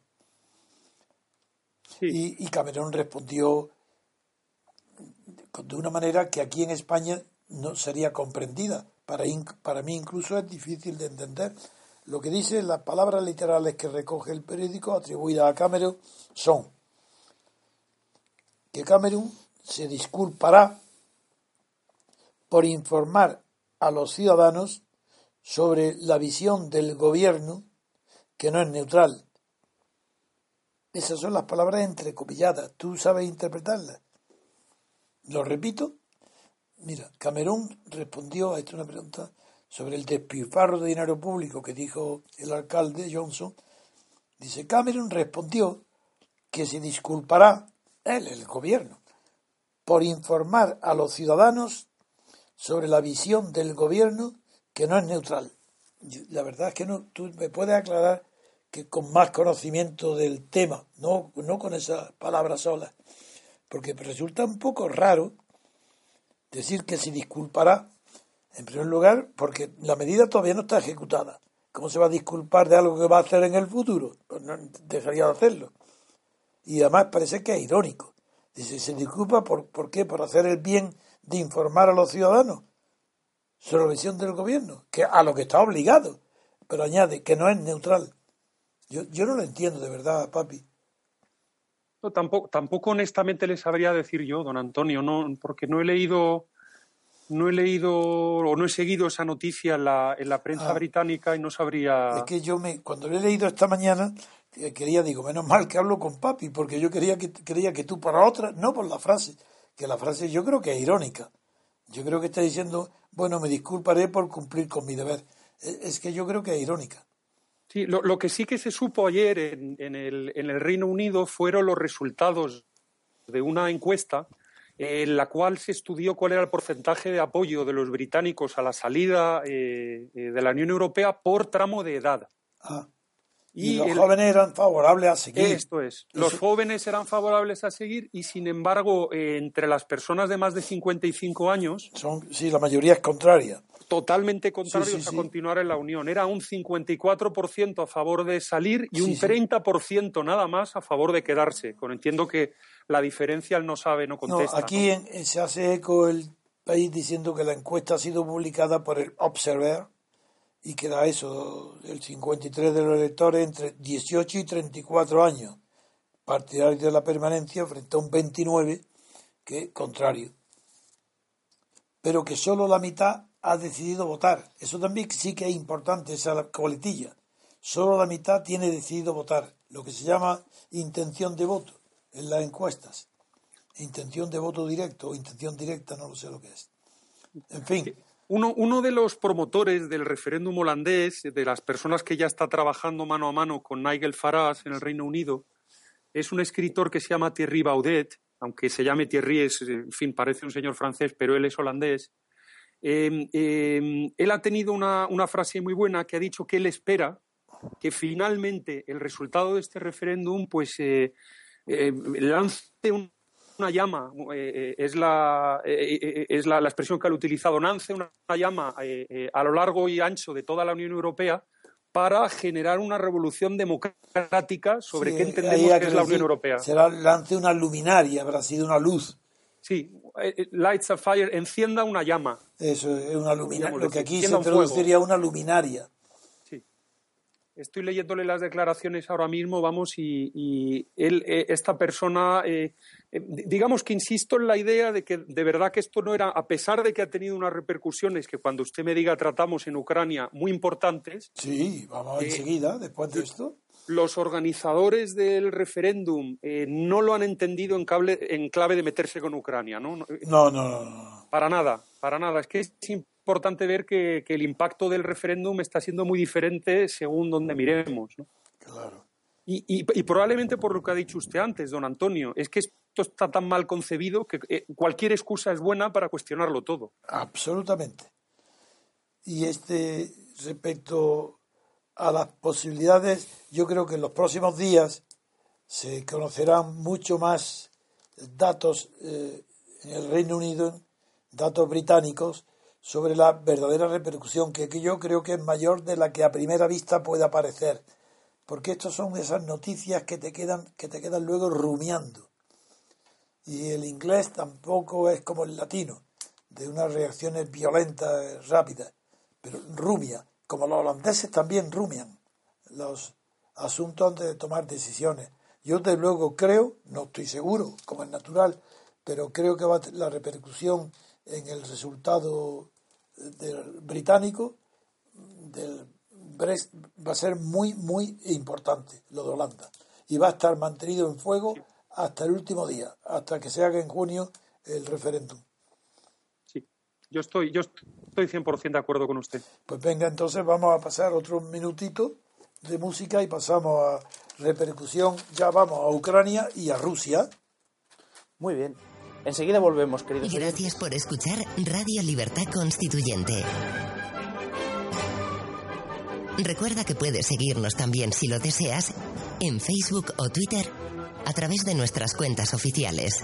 Y, y, Cameron respondió de una manera que aquí en España no sería comprendida. Para, para mí incluso es difícil de entender, lo que dice las palabras literales que recoge el periódico atribuidas a Cameron son que Cameron se disculpará por informar a los ciudadanos sobre la visión del gobierno que no es neutral. Esas son las palabras entrecopilladas. ¿Tú sabes interpretarlas? Lo repito. Mira, Cameron respondió a esta una pregunta sobre el despilfarro de dinero público que dijo el alcalde Johnson, dice Cameron respondió que se disculpará él, el gobierno, por informar a los ciudadanos sobre la visión del gobierno que no es neutral. La verdad es que no, tú me puedes aclarar que con más conocimiento del tema, no, no con esas palabras solas, porque resulta un poco raro decir que se disculpará en primer lugar, porque la medida todavía no está ejecutada. ¿Cómo se va a disculpar de algo que va a hacer en el futuro? Pues no dejaría de hacerlo. Y además parece que es irónico. Dice, ¿se disculpa por, por qué? Por hacer el bien de informar a los ciudadanos sobre la visión del gobierno, que a lo que está obligado. Pero añade que no es neutral. Yo, yo no lo entiendo de verdad, papi. No, tampoco, tampoco honestamente le sabría decir yo, don Antonio, no, porque no he leído no he leído o no he seguido esa noticia en la, en la prensa ah. británica y no sabría. Es que yo me, cuando lo he leído esta mañana, eh, quería, digo, menos mal que hablo con papi, porque yo quería que, creía que tú para otra, no por la frase, que la frase yo creo que es irónica. Yo creo que está diciendo, bueno, me disculparé por cumplir con mi deber. E, es que yo creo que es irónica. Sí, lo, lo que sí que se supo ayer en, en, el, en el Reino Unido fueron los resultados de una encuesta en la cual se estudió cuál era el porcentaje de apoyo de los británicos a la salida eh, eh, de la Unión Europea por tramo de edad. Ah. Y, los jóvenes eran favorables a seguir. Esto es. Los jóvenes eran favorables a seguir y, sin embargo, eh, entre las personas de más de 55 años. Son, sí, la mayoría es contraria. Totalmente contrarios a continuar en la Unión. Era un 54% a favor de salir y un 30% nada más a favor de quedarse. Con entiendo que la diferencia él no sabe, no contesta. No, aquí se hace eco el país diciendo que la encuesta ha sido publicada por el Observer y que da eso, el 53 de los electores entre 18 y 34 años, partidarios de la permanencia frente a un 29 que contrario. Pero que solo la mitad ha decidido votar. Eso también sí que es importante, esa coletilla. Solo la mitad tiene decidido votar, lo que se llama intención de voto en las encuestas. Intención de voto directo o intención directa, no lo sé lo que es. En fin. Uno, uno de los promotores del referéndum holandés, de las personas que ya está trabajando mano a mano con Nigel Farage en el Reino Unido, es un escritor que se llama Thierry Baudet, aunque se llame Thierry, es, en fin, parece un señor francés, pero él es holandés. Em, em, él ha tenido una, una, frase muy buena que ha dicho que él espera que finalmente el resultado de este referéndum pues, eh, lance una llama, es, la, es la, expresión que ha utilizado, lance una, llama a lo largo y ancho de toda la Unión Europea para generar una revolución democrática sobre qué entendemos que es la Unión Europea. Será lance una luminaria, habrá sido una luz. Sí, eh, eh, lights a fire, encienda una llama. Eso, es una luminaria. Lo que aquí se traduciría una luminaria. Sí. Estoy leyéndole las declaraciones ahora mismo, vamos, y, él, eh, esta persona, digamos que insisto en la idea de que de verdad que esto no era, a pesar de que ha tenido unas repercusiones que cuando usted me diga tratamos en Ucrania muy importantes. Sí, vamos enseguida, después de esto los organizadores del referéndum eh, no lo han entendido en, en, clave de meterse con Ucrania, ¿no? No, no, no. Para nada, para nada. Es que es importante ver que, el impacto del referéndum está siendo muy diferente según donde miremos, ¿no? Claro. Y, probablemente por lo que ha dicho usted antes, don Antonio, es que esto está tan mal concebido que eh, cualquier excusa es buena para cuestionarlo todo. Absolutamente. Y este respecto a las posibilidades, yo creo que en los próximos días se conocerán mucho más datos eh, en el Reino Unido, datos británicos, sobre la verdadera repercusión, que, yo creo que es mayor de la que a primera vista puede parecer, porque estas son esas noticias que te quedan, que te quedan luego rumiando. Y el inglés tampoco es como el latino, de unas reacciones violentas, rápidas, pero rumia como los holandeses también rumian los asuntos antes de tomar decisiones. Yo desde luego creo, no estoy seguro, como es natural, pero creo que va la repercusión en el resultado del británico del Brexit va a ser muy, muy importante, lo de Holanda. Y va a estar mantenido en fuego hasta el último día, hasta que se haga en junio el referéndum. Sí, yo estoy, yo Estoy 100% de acuerdo con usted. Pues venga, entonces vamos a pasar otro minutito de música y pasamos a repercusión. Ya vamos a Ucrania y a Rusia. Muy bien. Enseguida volvemos, queridos. Gracias por escuchar Radio Libertad Constituyente. Recuerda que puedes seguirnos también si lo deseas en Facebook o Twitter a través de nuestras cuentas oficiales.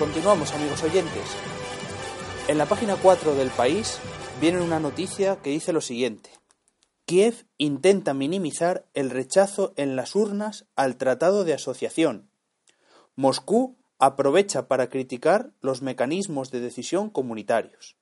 Continuamos, amigos oyentes. En la página 4 del país viene una noticia que dice lo siguiente. Kiev intenta minimizar el rechazo en las urnas al Tratado de Asociación. Moscú aprovecha para criticar los mecanismos de decisión comunitarios.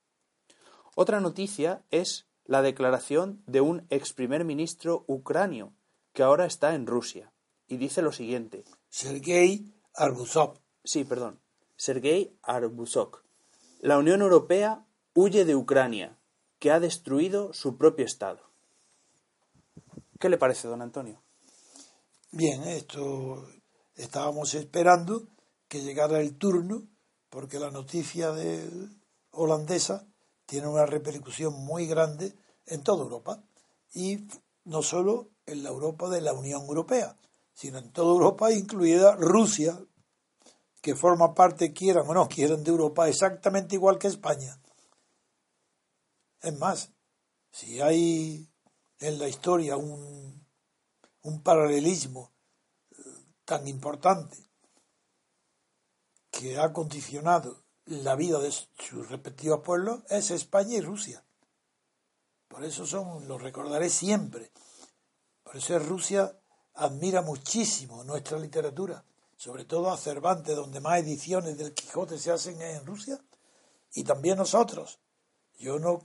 Otra noticia es la declaración de un ex primer ministro ucranio que ahora está en Rusia y dice lo siguiente. Sergei Arbuzov. Sí, perdón. Sergei Arbuzov. La Unión Europea huye de Ucrania, que ha destruido su propio Estado. ¿Qué le parece, don Antonio? Bien, esto estábamos esperando que llegara el turno, porque la noticia de holandesa tiene una repercusión muy grande en toda Europa y no solo en la Europa de la Unión Europea, sino en toda Europa, incluida Rusia, que forma parte, quieran o no quieran, de Europa exactamente igual que España. Es más, si hay en la historia un, un paralelismo eh, tan importante que ha condicionado la vida de sus respectivos pueblos, es España y Rusia. Por eso son, lo recordaré siempre. Por eso Rusia admira muchísimo nuestra literatura sobre todo a Cervantes, donde más ediciones del Quijote se hacen en Rusia, y también nosotros. Yo no,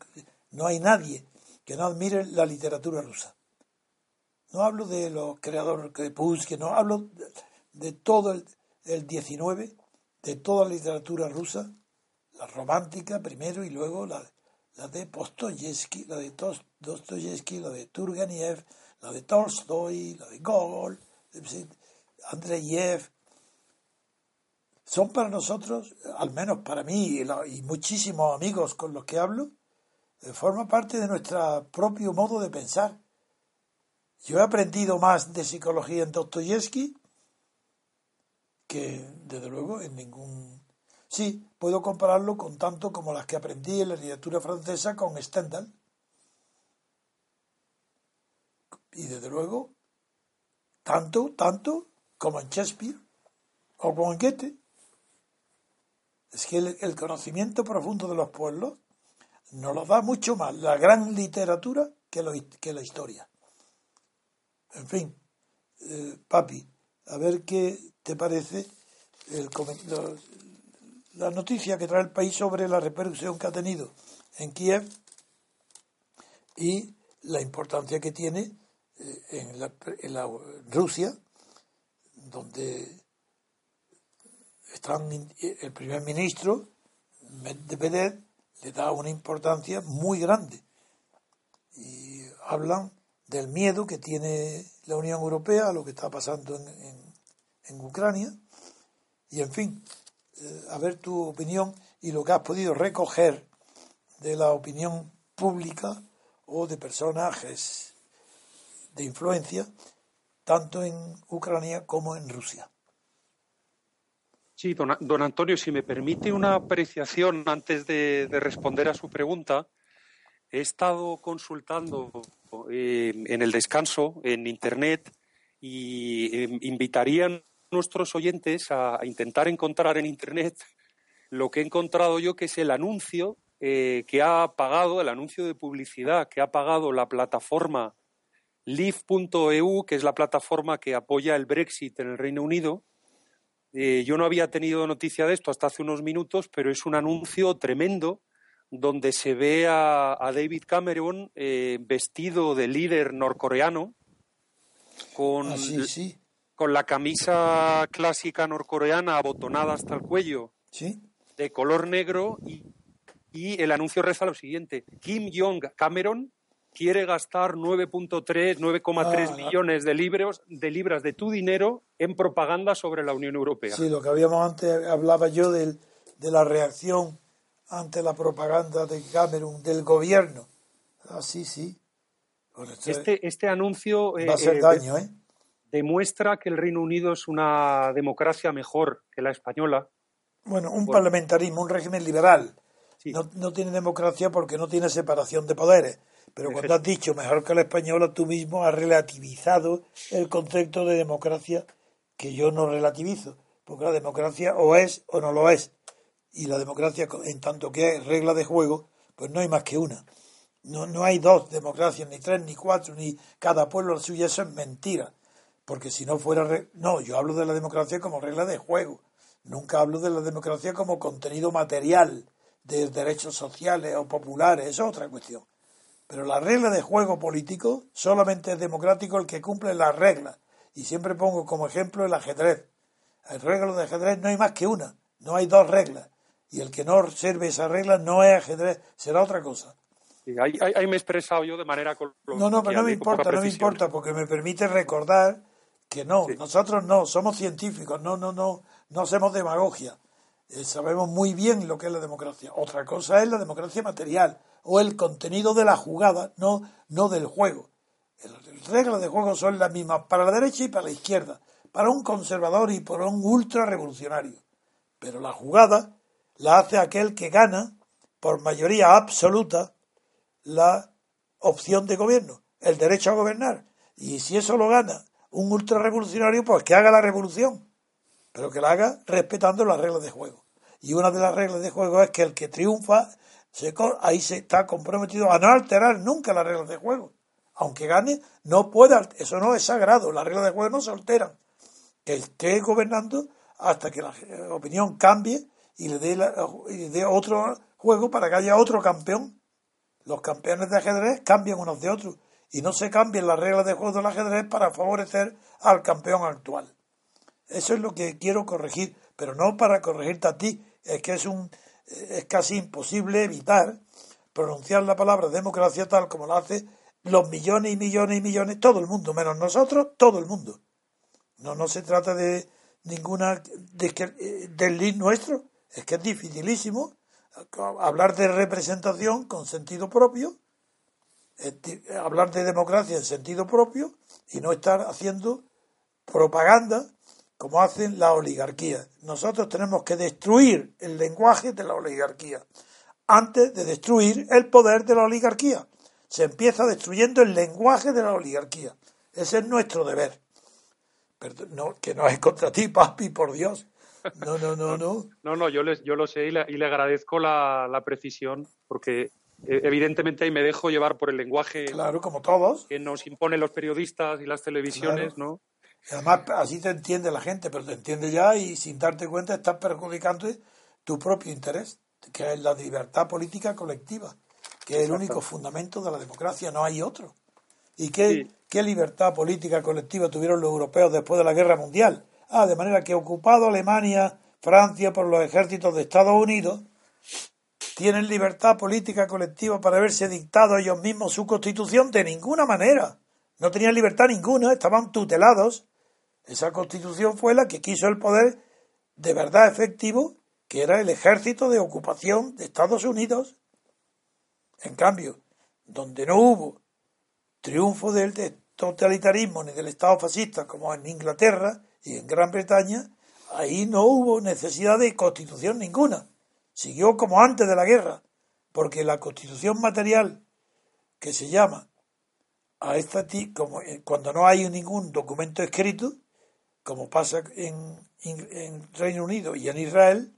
no hay nadie que no admire la literatura rusa. No hablo de los creadores de que no hablo de, todo el, el 19, de toda la literatura rusa, la romántica primero y luego la, la de Postoyevsky, la de Dostoyevsky, la de Turgenev, la de Tolstoy, la de Gogol, Andreyev, son para nosotros, al menos para mí y, muchísimos amigos con los que hablo, eh, forma parte de nuestro propio modo de pensar. Yo he aprendido más de psicología en Dostoyevsky que, desde luego, en ningún... Sí, puedo compararlo con tanto como las que aprendí en la literatura francesa con Stendhal. Y desde luego, tanto, tanto como en Shakespeare o como en Goethe. Es que el, conocimiento profundo de los pueblos nos lo da mucho más la gran literatura que, que la historia. En fin, eh, papi, a ver qué te parece la noticia que trae el país sobre la repercusión que ha tenido en Kiev y la importancia que tiene eh, en la, Rusia, donde están el primer ministro Medvedev le da una importancia muy grande y hablan del miedo que tiene la Unión Europea a lo que está pasando en, en Ucrania y en fin eh, a ver tu opinión y lo que has podido recoger de la opinión pública o de personajes de influencia, tanto en Ucrania como en Rusia. Sí, don, Antonio, si me permite una apreciación antes de, responder a su pregunta, he estado consultando eh, en el descanso en Internet y eh, invitarían nuestros oyentes a, intentar encontrar en Internet lo que he encontrado yo, que es el anuncio eh, que ha pagado, el anuncio de publicidad que ha pagado la plataforma Live.eu, que es la plataforma que apoya el Brexit en el Reino Unido. Eh, yo no había tenido noticia de esto hasta hace unos minutos, pero es un anuncio tremendo donde se ve a, David Cameron eh, vestido de líder norcoreano con, ah, sí con la camisa clásica norcoreana abotonada hasta el cuello, ¿Sí? de color negro, y, el anuncio reza lo siguiente: Kim Jong Cameron quiere gastar 9.3, 9,3 ah, millones de, libros, de libras de tu dinero en propaganda sobre la Unión Europea. Sí, lo que habíamos antes, hablaba yo de la reacción ante la propaganda de Cameron, del gobierno. Ah, sí, sí. este, este anuncio... Va a hacer eh, daño, ¿eh? demuestra que el Reino Unido es una democracia mejor que la española. Bueno, un parlamentarismo, un régimen liberal. No, tiene democracia porque no tiene separación de poderes. Pero cuando has dicho mejor que la española, tú mismo has relativizado el concepto de democracia que yo no relativizo. Porque la democracia o es o no lo es. Y la democracia, en tanto que es regla de juego, pues no hay más que una. No, no hay dos democracias, ni tres, ni cuatro, ni cada pueblo la suya. Eso es mentira porque si no fuera... No, yo hablo de la democracia como regla de juego. Nunca hablo de la democracia como contenido material de derechos sociales o populares, eso es otra cuestión. Pero la regla de juego político solamente es democrático el que cumple las reglas. Y siempre pongo como ejemplo el ajedrez. El regla de ajedrez no hay más que una, no hay dos reglas. Y el que no observe esa regla no es ajedrez, será otra cosa. ahí, me he expresado yo de manera... No, no, pero no me importa, no me importa, porque me permite recordar que no, nosotros no, somos científicos, no, no, no, no hacemos demagogia. Eh, sabemos muy bien lo que es la democracia. Otra cosa es la democracia material o el contenido de la jugada, no, no del juego. Las reglas de juego son las mismas para la derecha y para la izquierda, para un conservador y para un ultra revolucionario. Pero la jugada la hace aquel que gana por mayoría absoluta la opción de gobierno, el derecho a gobernar. Y si eso lo gana un ultrarrevolucionario, pues que haga la revolución, pero que la haga respetando las reglas de juego. Y una de las reglas de juego es que el que triunfa, ahí se está comprometido a no alterar nunca las reglas de juego. Aunque gane, no puede, eso no es sagrado, las reglas de juego no se alteran. Que esté gobernando hasta que la opinión cambie y le dé, y le dé otro juego para que haya otro campeón. Los campeones de ajedrez cambian unos de otros y no se cambien las reglas de juego del ajedrez para favorecer al campeón actual. Eso es lo que quiero corregir, pero no para corregirte a ti, es que es un es casi imposible evitar pronunciar la palabra democracia tal como lo hace los millones y millones y millones, todo el mundo, menos nosotros, todo el mundo. No, no se trata de ninguna de eh, del nuestro. Es que es dificilísimo hablar de representación con sentido propio, hablar de democracia en sentido propio y no estar haciendo propaganda como hacen la oligarquía. Nosotros tenemos que destruir el lenguaje de la oligarquía antes de destruir el poder de la oligarquía. Se empieza destruyendo el lenguaje de la oligarquía. Ese es nuestro deber. Pero no, que no es contra ti, papi, por Dios. No, no, no, no. No, no, yo, les, yo lo sé y le, y le agradezco la, la, precisión porque eh, evidentemente ahí me dejo llevar por el lenguaje. Claro, como todos. Que nos imponen los periodistas y las televisiones, ¿no? Y además, así te entiende la gente, pero te entiende ya y sin darte cuenta estás perjudicando tu propio interés, que es la libertad política colectiva, que es el único fundamento de la democracia, no hay otro. ¿Y qué, qué libertad política colectiva tuvieron los europeos después de la guerra mundial? Ah, de manera que ocupado Alemania, Francia por los ejércitos de Estados Unidos, tienen libertad política colectiva para haberse dictado ellos mismos su constitución de ninguna manera. No tenían libertad ninguna, estaban tutelados esa constitución fue la que quiso el poder de verdad efectivo, que era el ejército de ocupación de Estados Unidos. En cambio, donde no hubo triunfo del totalitarismo ni del Estado fascista, como en Inglaterra y en Gran Bretaña, ahí no hubo necesidad de constitución ninguna. Siguió como antes de la guerra, porque la constitución material que se llama a esta como eh, cuando no hay ningún documento escrito, como pasa en, en, Reino Unido y en Israel,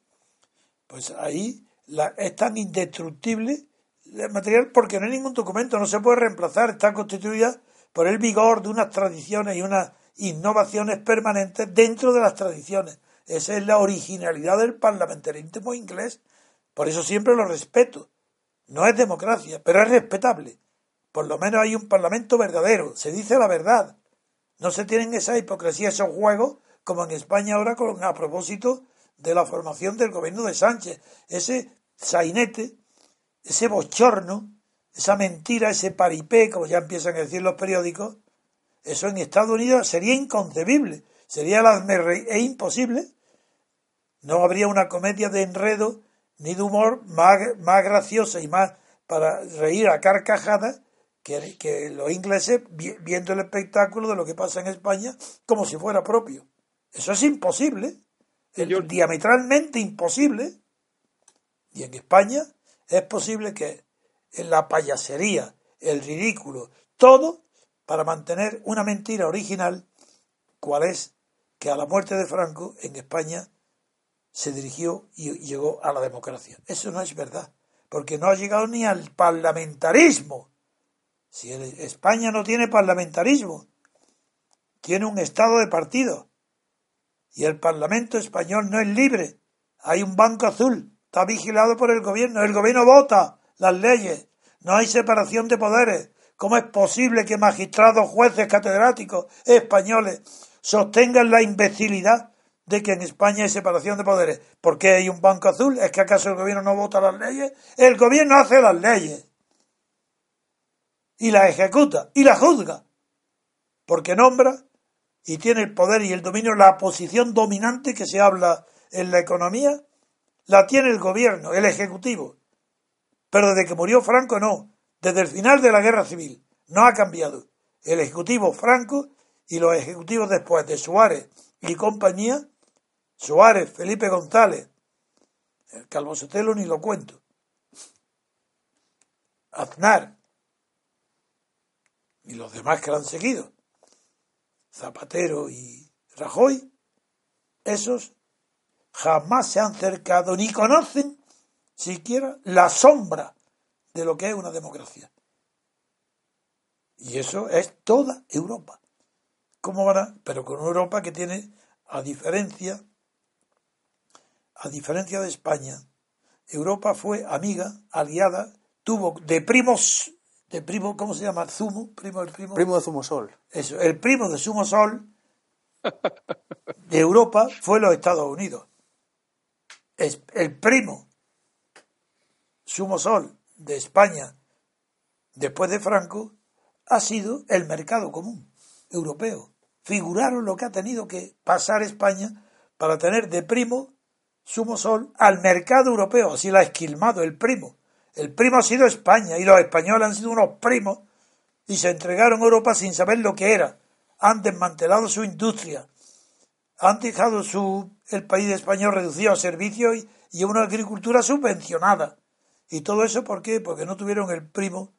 pues ahí la, es tan indestructible el material porque no hay ningún documento, no se puede reemplazar, está constituida por el vigor de unas tradiciones y unas innovaciones permanentes dentro de las tradiciones. Esa es la originalidad del parlamentarismo inglés. Por eso siempre lo respeto. No es democracia, pero es respetable. Por lo menos hay un parlamento verdadero, se dice la verdad. No se tienen esa hipocresía, esos juegos, como en España ahora con, a propósito de la formación del gobierno de Sánchez. Ese sainete, ese bochorno, esa mentira, ese paripé, como ya empiezan a decir los periódicos, eso en Estados Unidos sería inconcebible, sería e imposible. No habría una comedia de enredo ni de humor más, más graciosa y más para reír a carcajadas que, los ingleses viendo el espectáculo de lo que pasa en España como si fuera propio. Eso es imposible, es diametralmente imposible. Y en España es posible que en la payasería, el ridículo, todo para mantener una mentira original, cual es que a la muerte de Franco en España se dirigió y llegó a la democracia. Eso no es verdad, porque no ha llegado ni al parlamentarismo si España no tiene parlamentarismo, tiene un estado de partido. Y el Parlamento español no es libre. Hay un banco azul, está vigilado por el gobierno. El gobierno vota las leyes. No hay separación de poderes. ¿Cómo es posible que magistrados, jueces, catedráticos españoles sostengan la imbecilidad de que en España hay separación de poderes? ¿Por qué hay un banco azul? ¿Es que acaso el gobierno no vota las leyes? El gobierno hace las leyes y la ejecuta y la juzga, porque nombra y tiene el poder y el dominio, la posición dominante que se habla en la economía, la tiene el gobierno, el ejecutivo. Pero desde que murió Franco no, desde el final de la guerra civil, no ha cambiado. El ejecutivo Franco y los ejecutivos después de Suárez y compañía, Suárez, Felipe González, el Calvo Sotelo ni lo cuento, Aznar, y los demás que lo han seguido, Zapatero y Rajoy, esos jamás se han acercado ni conocen siquiera la sombra de lo que es una democracia. Y eso es toda Europa. ¿Cómo van a? Pero con Europa que tiene, a diferencia, a diferencia de España, Europa fue amiga, aliada, tuvo de primos de primo, ¿cómo se llama? Zumo, primo del primo. Primo de Zumo Sol. Eso, el primo de Zumo Sol de Europa fue los Estados Unidos. Es el primo Sumo Sol de España después de Franco ha sido el mercado común europeo. Figuraron lo que ha tenido que pasar España para tener de primo sumo sol al mercado europeo. Así lo ha esquilmado el primo. El primo ha sido España y los españoles han sido unos primos y se entregaron a Europa sin saber lo que era. Han desmantelado su industria. Han dejado su, el país español reducido a servicios y, una agricultura subvencionada. Y todo eso, ¿por qué? Porque no tuvieron el primo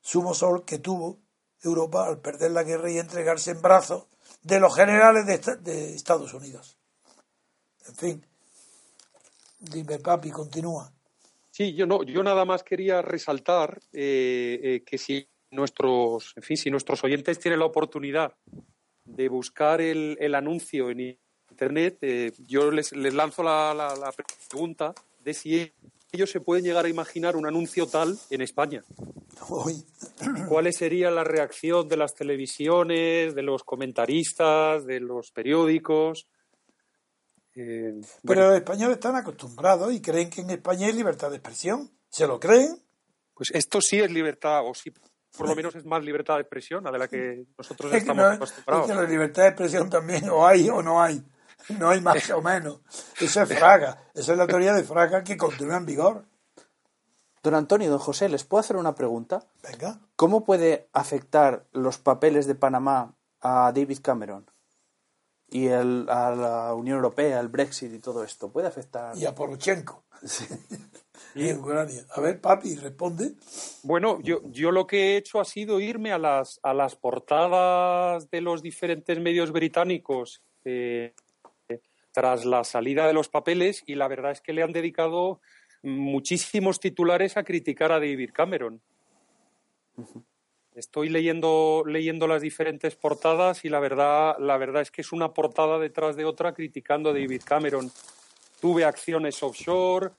sumo sol que tuvo Europa al perder la guerra y entregarse en brazos de los generales de, Estados Unidos. En fin, dime, papi, continúa. Sí, yo no, yo nada más quería resaltar eh, eh, que si nuestros, en fin, si nuestros oyentes tienen la oportunidad de buscar el, el anuncio en internet, eh, yo les, les lanzo la, la, la pregunta de si ellos se pueden llegar a imaginar un anuncio tal en España. ¿Cuál sería la reacción de las televisiones, de los comentaristas, de los periódicos? Eh, Pero los españoles están acostumbrados y creen que en España hay libertad de expresión. ¿Se lo creen? Pues esto sí es libertad, o sí, por lo menos es más libertad de expresión a de la que nosotros estamos acostumbrados. Es que la libertad de expresión también o hay o no hay. No hay más o menos. Eso es Fraga. Esa es la teoría de Fraga que continúa en vigor. Don Antonio, don José, ¿les puedo hacer una pregunta? Venga. ¿Cómo puede afectar los papeles de Panamá a David Cameron? Y el, a la Unión Europea, el Brexit y todo esto. ¿Puede afectar? Y a Porochenko. Sí. y en Ucrania. A ver, papi, responde. Bueno, yo, yo lo que he hecho ha sido irme a las, a las portadas de los diferentes medios británicos eh, tras la salida de los papeles y la verdad es que le han dedicado muchísimos titulares a criticar a David Cameron. Estoy leyendo, leyendo las diferentes portadas y la verdad, la verdad es que es una portada detrás de otra criticando a David Cameron. Tuve acciones offshore,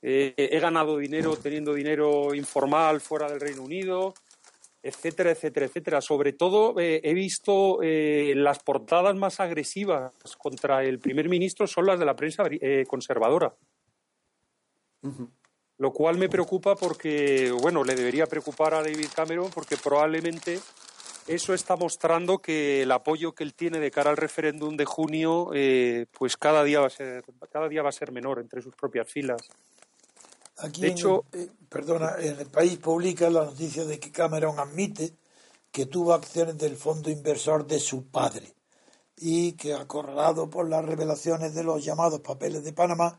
eh, he ganado dinero teniendo dinero informal fuera del Reino Unido, etcétera, etcétera, etcétera. Sobre todo eh, he visto eh, las portadas más agresivas contra el primer ministro son las de la prensa conservadora. Lo cual me preocupa porque, bueno, le debería preocupar a David Cameron porque probablemente eso está mostrando que el apoyo que él tiene de cara al referéndum de junio, eh, pues cada día va a ser, cada día va a ser menor entre sus propias filas. Aquí, de hecho, eh, perdona, en el país publica la noticia de que Cameron admite que tuvo acciones del fondo inversor de su padre y que, acorralado por las revelaciones de los llamados papeles de Panamá,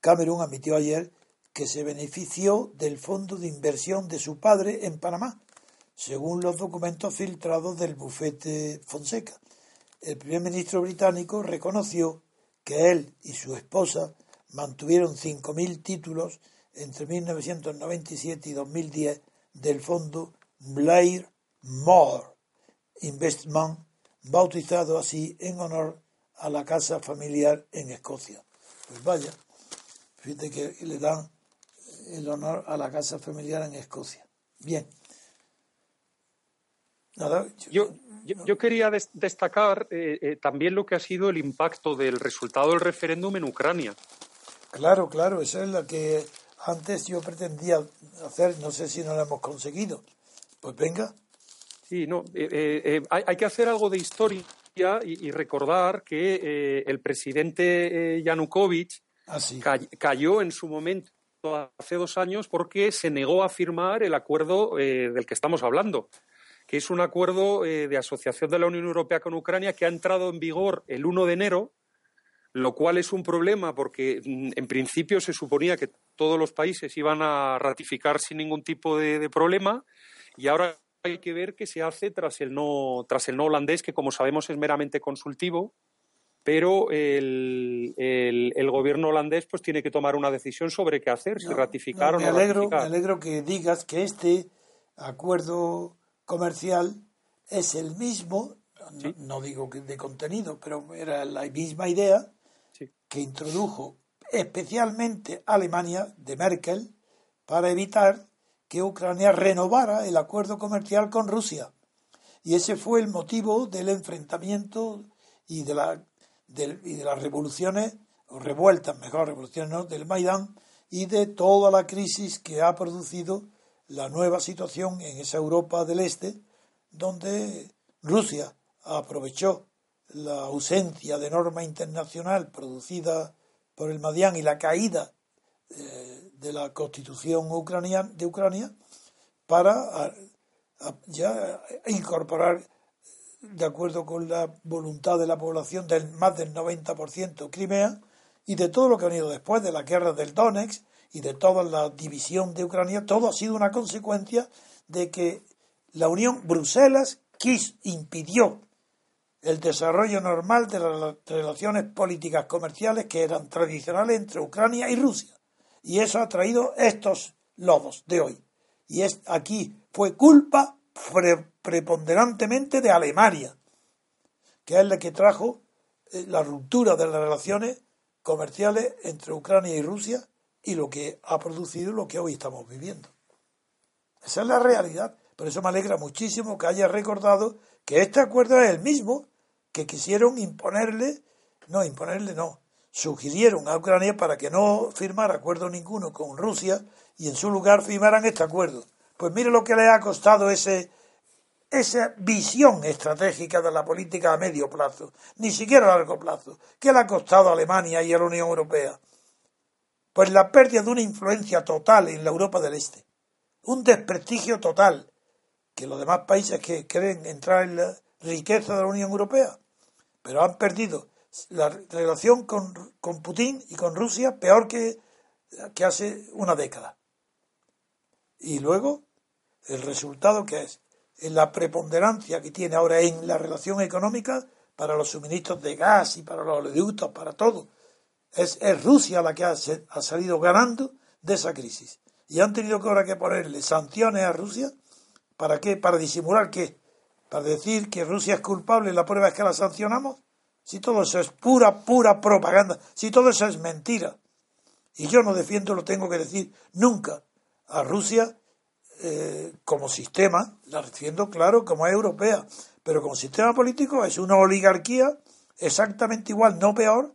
Cameron admitió ayer que se benefició del fondo de inversión de su padre en Panamá, según los documentos filtrados del bufete Fonseca. El primer ministro británico reconoció que él y su esposa mantuvieron 5.000 títulos entre 1997 y 2010 del fondo Blair Moore Investment, bautizado así en honor a la casa familiar en Escocia. Pues vaya, Fíjate que le dan el honor a la casa familiar en Escocia. Bien. yo, yo, quería destacar eh, eh, también lo que ha sido el impacto del resultado del referéndum en Ucrania. Claro, claro, eso es lo que antes yo pretendía hacer, no sé si no lo hemos conseguido. Pues venga. Sí, no, eh, hay, que hacer algo de historia y, y recordar que el presidente Yanukovych Ah, cayó en su momento hace dos años porque se negó a firmar el acuerdo eh, del que estamos hablando, que es un acuerdo eh, de asociación de la Unión Europea con Ucrania que ha entrado en vigor el 1 de enero, lo cual es un problema porque mm, en principio se suponía que todos los países iban a ratificar sin ningún tipo de, problema y ahora hay que ver qué se hace tras el no tras el no holandés que como sabemos es meramente consultivo pero el, el, gobierno holandés pues tiene que tomar una decisión sobre qué hacer, si ratificar o no alegro, ratificar. Me alegro que digas que este acuerdo comercial es el mismo, no, digo que de contenido, pero era la misma idea que introdujo especialmente Alemania de Merkel para evitar que Ucrania renovara el acuerdo comercial con Rusia. Y ese fue el motivo del enfrentamiento y de la y de las revoluciones, o revueltas, mejor revoluciones, del Maidán y de toda la crisis que ha producido la nueva situación en esa Europa del Este, donde Rusia aprovechó la ausencia de norma internacional producida por el Madián y la caída eh, de la constitución de Ucrania para ya incorporar, de acuerdo con la voluntad de la población, del más del 90% Crimea y de todo lo que ha venido después de la guerra del Donetsk y de toda la división de Ucrania, todo ha sido una consecuencia de que la Unión Bruselas quis, impidió el desarrollo normal de las relaciones políticas comerciales que eran tradicionales entre Ucrania y Rusia. Y eso ha traído estos lodos de hoy. Y es aquí fue culpa preponderantemente de Alemania, que es la que trajo eh, la ruptura de las relaciones comerciales entre Ucrania y Rusia y lo que ha producido lo que hoy estamos viviendo. Esa es la realidad. Por eso me alegra muchísimo que haya recordado que este acuerdo es el mismo que quisieron imponerle, no, imponerle no, sugirieron a Ucrania para que no firmara acuerdo ninguno con Rusia y en su lugar firmaran este acuerdo. Pues mire lo que le ha costado ese, esa visión estratégica de la política a medio plazo, ni siquiera a largo plazo. ¿Qué le ha costado a Alemania y a la Unión Europea? Pues la pérdida de una influencia total en la Europa del Este, un desprestigio total, que los demás países que quieren entrar en la riqueza de la Unión Europea, pero han perdido la relación con, con Putin y con Rusia peor que, que hace una década. Y luego, el resultado que es la preponderancia que tiene ahora en la relación económica para los suministros de gas y para los oleoductos, para todo. Es, es Rusia la que ha, ha, salido ganando de esa crisis. Y han tenido que ahora que ponerle sanciones a Rusia. ¿Para qué? Para disimular qué? Para decir que Rusia es culpable la prueba es que la sancionamos. Si todo eso es pura, pura propaganda, si todo eso es mentira. Y yo no defiendo, lo tengo que decir, nunca a Rusia eh, como sistema, la defiendo claro como es europea, pero como sistema político es una oligarquía exactamente igual, no peor,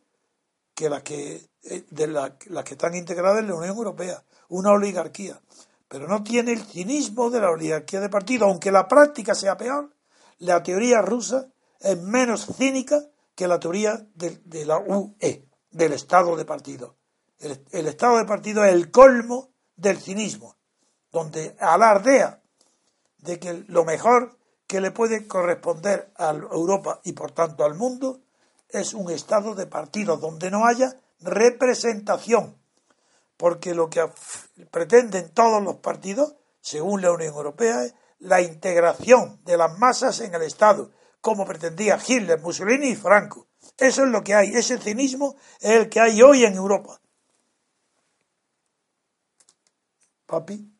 que las que, eh, de las que están integradas en la Unión Europea. Una oligarquía. Pero no tiene el cinismo de la oligarquía de partido, aunque la práctica sea peor. La teoría rusa es menos cínica que la teoría de, la UE, del Estado de partido. el Estado de partido es el colmo del cinismo donde alardea de que lo mejor que le puede corresponder a Europa y por tanto al mundo es un estado de partido donde no haya representación, porque lo que pretenden todos los partidos, según la Unión Europea, es la integración de las masas en el Estado, como pretendía Hitler, Mussolini y Franco. Eso es lo que hay, ese cinismo es el que hay hoy en Europa. Papi.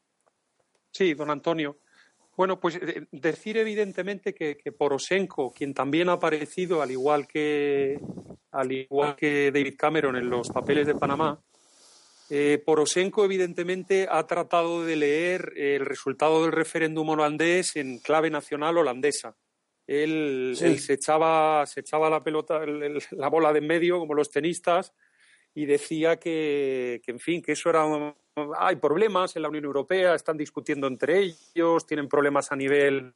Sí, don Antonio. Bueno, pues eh, decir evidentemente que, Poroshenko, quien también ha aparecido, al igual que al igual que David Cameron en los papeles de Panamá, eh, Poroshenko evidentemente ha tratado de leer el resultado del referéndum holandés en clave nacional holandesa. Él, se echaba se echaba la pelota la bola de en medio como los tenistas y decía que, que en fin que eso era hay problemas en la Unión Europea, están discutiendo entre ellos, tienen problemas a nivel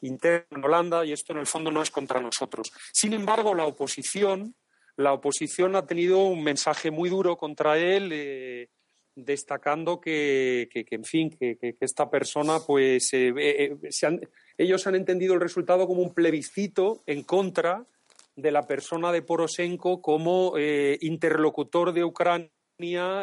interno en Holanda y esto en el fondo no es contra nosotros. Sin embargo, la oposición, la oposición ha tenido un mensaje muy duro contra él, eh, destacando que, en fin, que, esta persona, pues, eh, eh, ellos han entendido el resultado como un plebiscito en contra de la persona de Poroshenko como interlocutor de Ucrania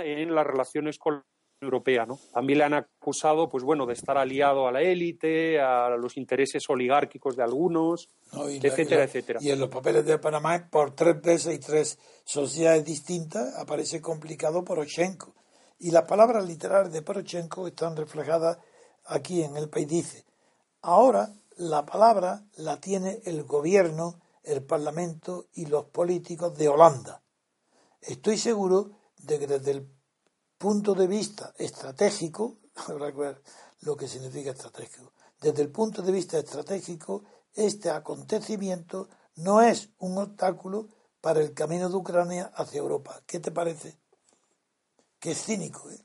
en las relaciones con Europea, ¿no? También le han acusado, pues bueno, de estar aliado a la élite, a los intereses oligárquicos de algunos, etcétera, etcétera. Y en los papeles de Panamá, por tres veces y tres sociedades distintas, aparece complicado Poroshenko. Y las palabras literarias de Poroshenko están reflejadas aquí en el país. Dice, ahora la palabra la tiene el gobierno, el parlamento y los políticos de Holanda. Estoy seguro de que desde el punto de vista estratégico, lo que significa estratégico, desde el punto de vista estratégico, este acontecimiento no es un obstáculo para el camino de Ucrania hacia Europa. ¿Qué te parece? Que es cínico, ¿eh?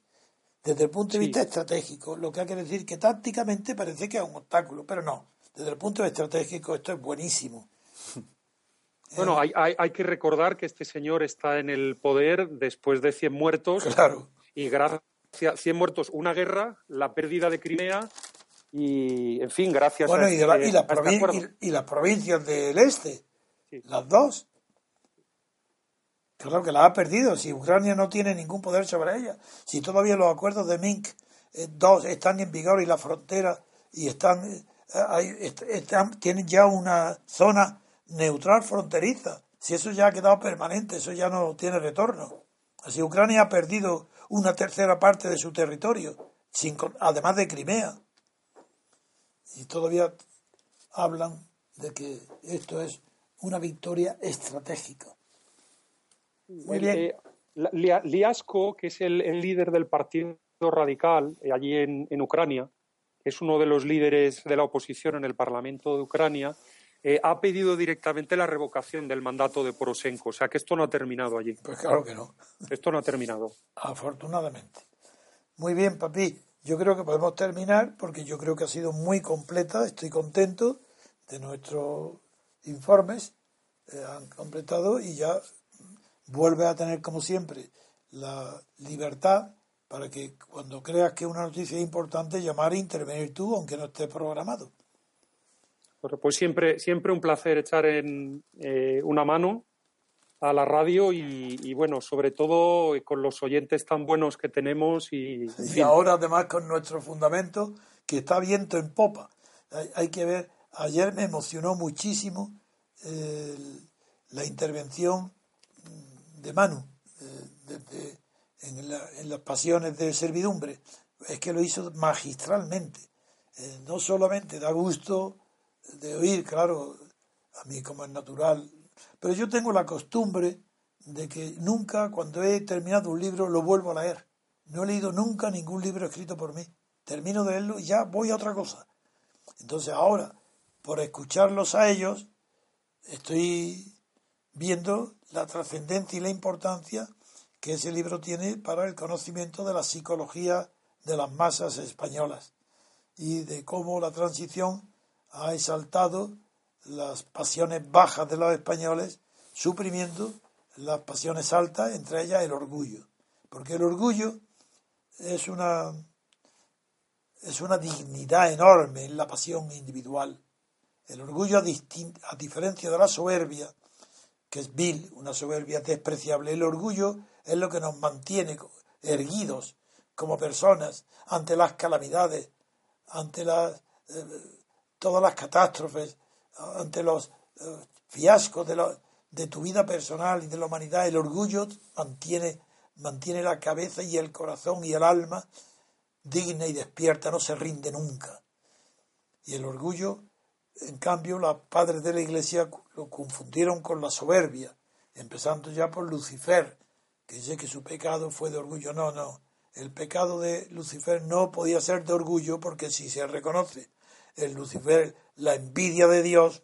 Desde el punto de vista estratégico, lo que hay que decir que tácticamente parece que es un obstáculo, pero no. desde el punto estratégico esto es buenísimo. Bueno, hay, hay, que recordar que este señor está en el poder después de 100 muertos. Claro. Y gracias a 100 muertos, una guerra, la pérdida de Crimea y, en fin, gracias bueno, a, y, la, y, este y, las provincias del este, las dos. Claro que las ha perdido. Si Ucrania no tiene ningún poder sobre ella, si todavía los acuerdos de Minsk eh, dos están en vigor y la frontera y están, eh, están tienen ya una zona neutral fronteriza. Si eso ya ha quedado permanente, eso ya no tiene retorno. Así Ucrania ha perdido una tercera parte de su territorio, sin, además de Crimea. Y todavía hablan de que esto es una victoria estratégica. Muy bien. Eh, Liasko, que es el, líder del Partido Radical eh, allí en, en Ucrania, es uno de los líderes de la oposición en el Parlamento de Ucrania, eh, ha pedido directamente la revocación del mandato de Poroshenko. O sea que esto no ha terminado allí. Pues claro que no. Esto no ha terminado. Afortunadamente. Muy bien, papi. Yo creo que podemos terminar porque yo creo que ha sido muy completa. Estoy contento de nuestros informes. Eh, han completado y ya vuelve a tener, como siempre, la libertad para que cuando creas que una noticia es importante, llamar e intervenir tú, aunque no esté programado. Pues siempre, siempre un placer echar en eh, una mano a la radio y, bueno, sobre todo con los oyentes tan buenos que tenemos y, y ahora además con nuestro fundamento que está viento en popa. Hay, que ver, ayer me emocionó muchísimo la intervención de Manu eh, en, en, las pasiones de servidumbre. Es que lo hizo magistralmente. Eh, no solamente da gusto de oír, claro, a mí como es natural, pero yo tengo la costumbre de que nunca cuando he terminado un libro lo vuelvo a leer. No he leído nunca ningún libro escrito por mí. Termino de leerlo y ya voy a otra cosa. Entonces ahora, por escucharlos a ellos, estoy viendo la trascendencia y la importancia que ese libro tiene para el conocimiento de la psicología de las masas españolas y de cómo la transición ha exaltado las pasiones bajas de los españoles, suprimiendo las pasiones altas, entre ellas el orgullo. Porque el orgullo es una, es una dignidad enorme en la pasión individual. El orgullo, a, a diferencia de la soberbia, que es vil, una soberbia despreciable, el orgullo es lo que nos mantiene erguidos como personas ante las calamidades, ante las eh, todas las catástrofes, ante los eh, fiascos de, de tu vida personal y de la humanidad, el orgullo mantiene, mantiene la cabeza y el corazón y el alma digna y despierta, no se rinde nunca. Y el orgullo, en cambio, los padres de la Iglesia lo confundieron con la soberbia, empezando ya por Lucifer, que dice que su pecado fue de orgullo. No, no. El pecado de Lucifer no podía ser de orgullo porque si se reconoce el Lucifer, la envidia de Dios,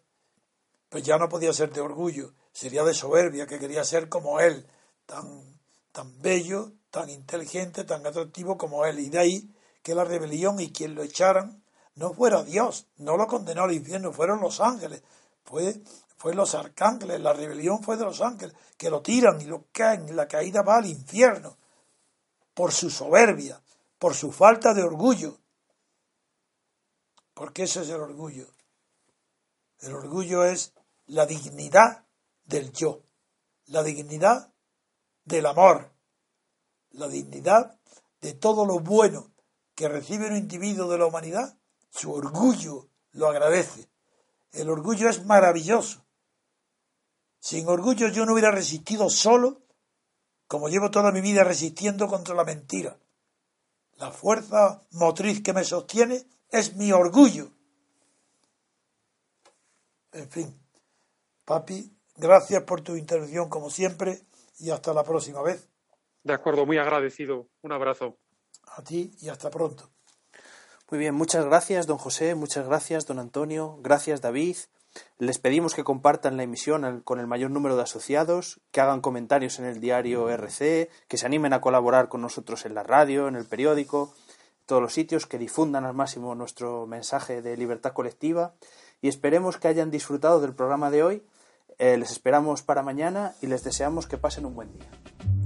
pues ya no podía ser de orgullo, sería de soberbia, que quería ser como él, tan, tan bello, tan inteligente, tan atractivo como él. Y de ahí que la rebelión y quien lo echaran no fuera Dios, no lo condenó al infierno, fueron los ángeles, fue, fue los arcángeles, la rebelión fue de los ángeles, que lo tiran y lo caen, la caída va al infierno, por su soberbia, por su falta de orgullo. Porque ese es el orgullo. El orgullo es la dignidad del yo, la dignidad del amor, la dignidad de todo lo bueno que recibe un individuo de la humanidad, su orgullo lo agradece. El orgullo es maravilloso. Sin orgullo yo no hubiera resistido solo, como llevo toda mi vida resistiendo contra la mentira. La fuerza motriz que me sostiene es mi orgullo. En fin, papi, gracias por tu intervención como siempre y hasta la próxima vez. De acuerdo, muy agradecido. Un abrazo. A ti y hasta pronto. Muy bien, muchas gracias, don José, muchas gracias, don Antonio, gracias, David. Les pedimos que compartan la emisión con el mayor número de asociados, que hagan comentarios en el diario RC, que se animen a colaborar con nosotros en la radio, en el periódico, todos los sitios, que difundan al máximo nuestro mensaje de libertad colectiva y esperemos que hayan disfrutado del programa de hoy. Eh, les esperamos para mañana y les deseamos que pasen un buen día.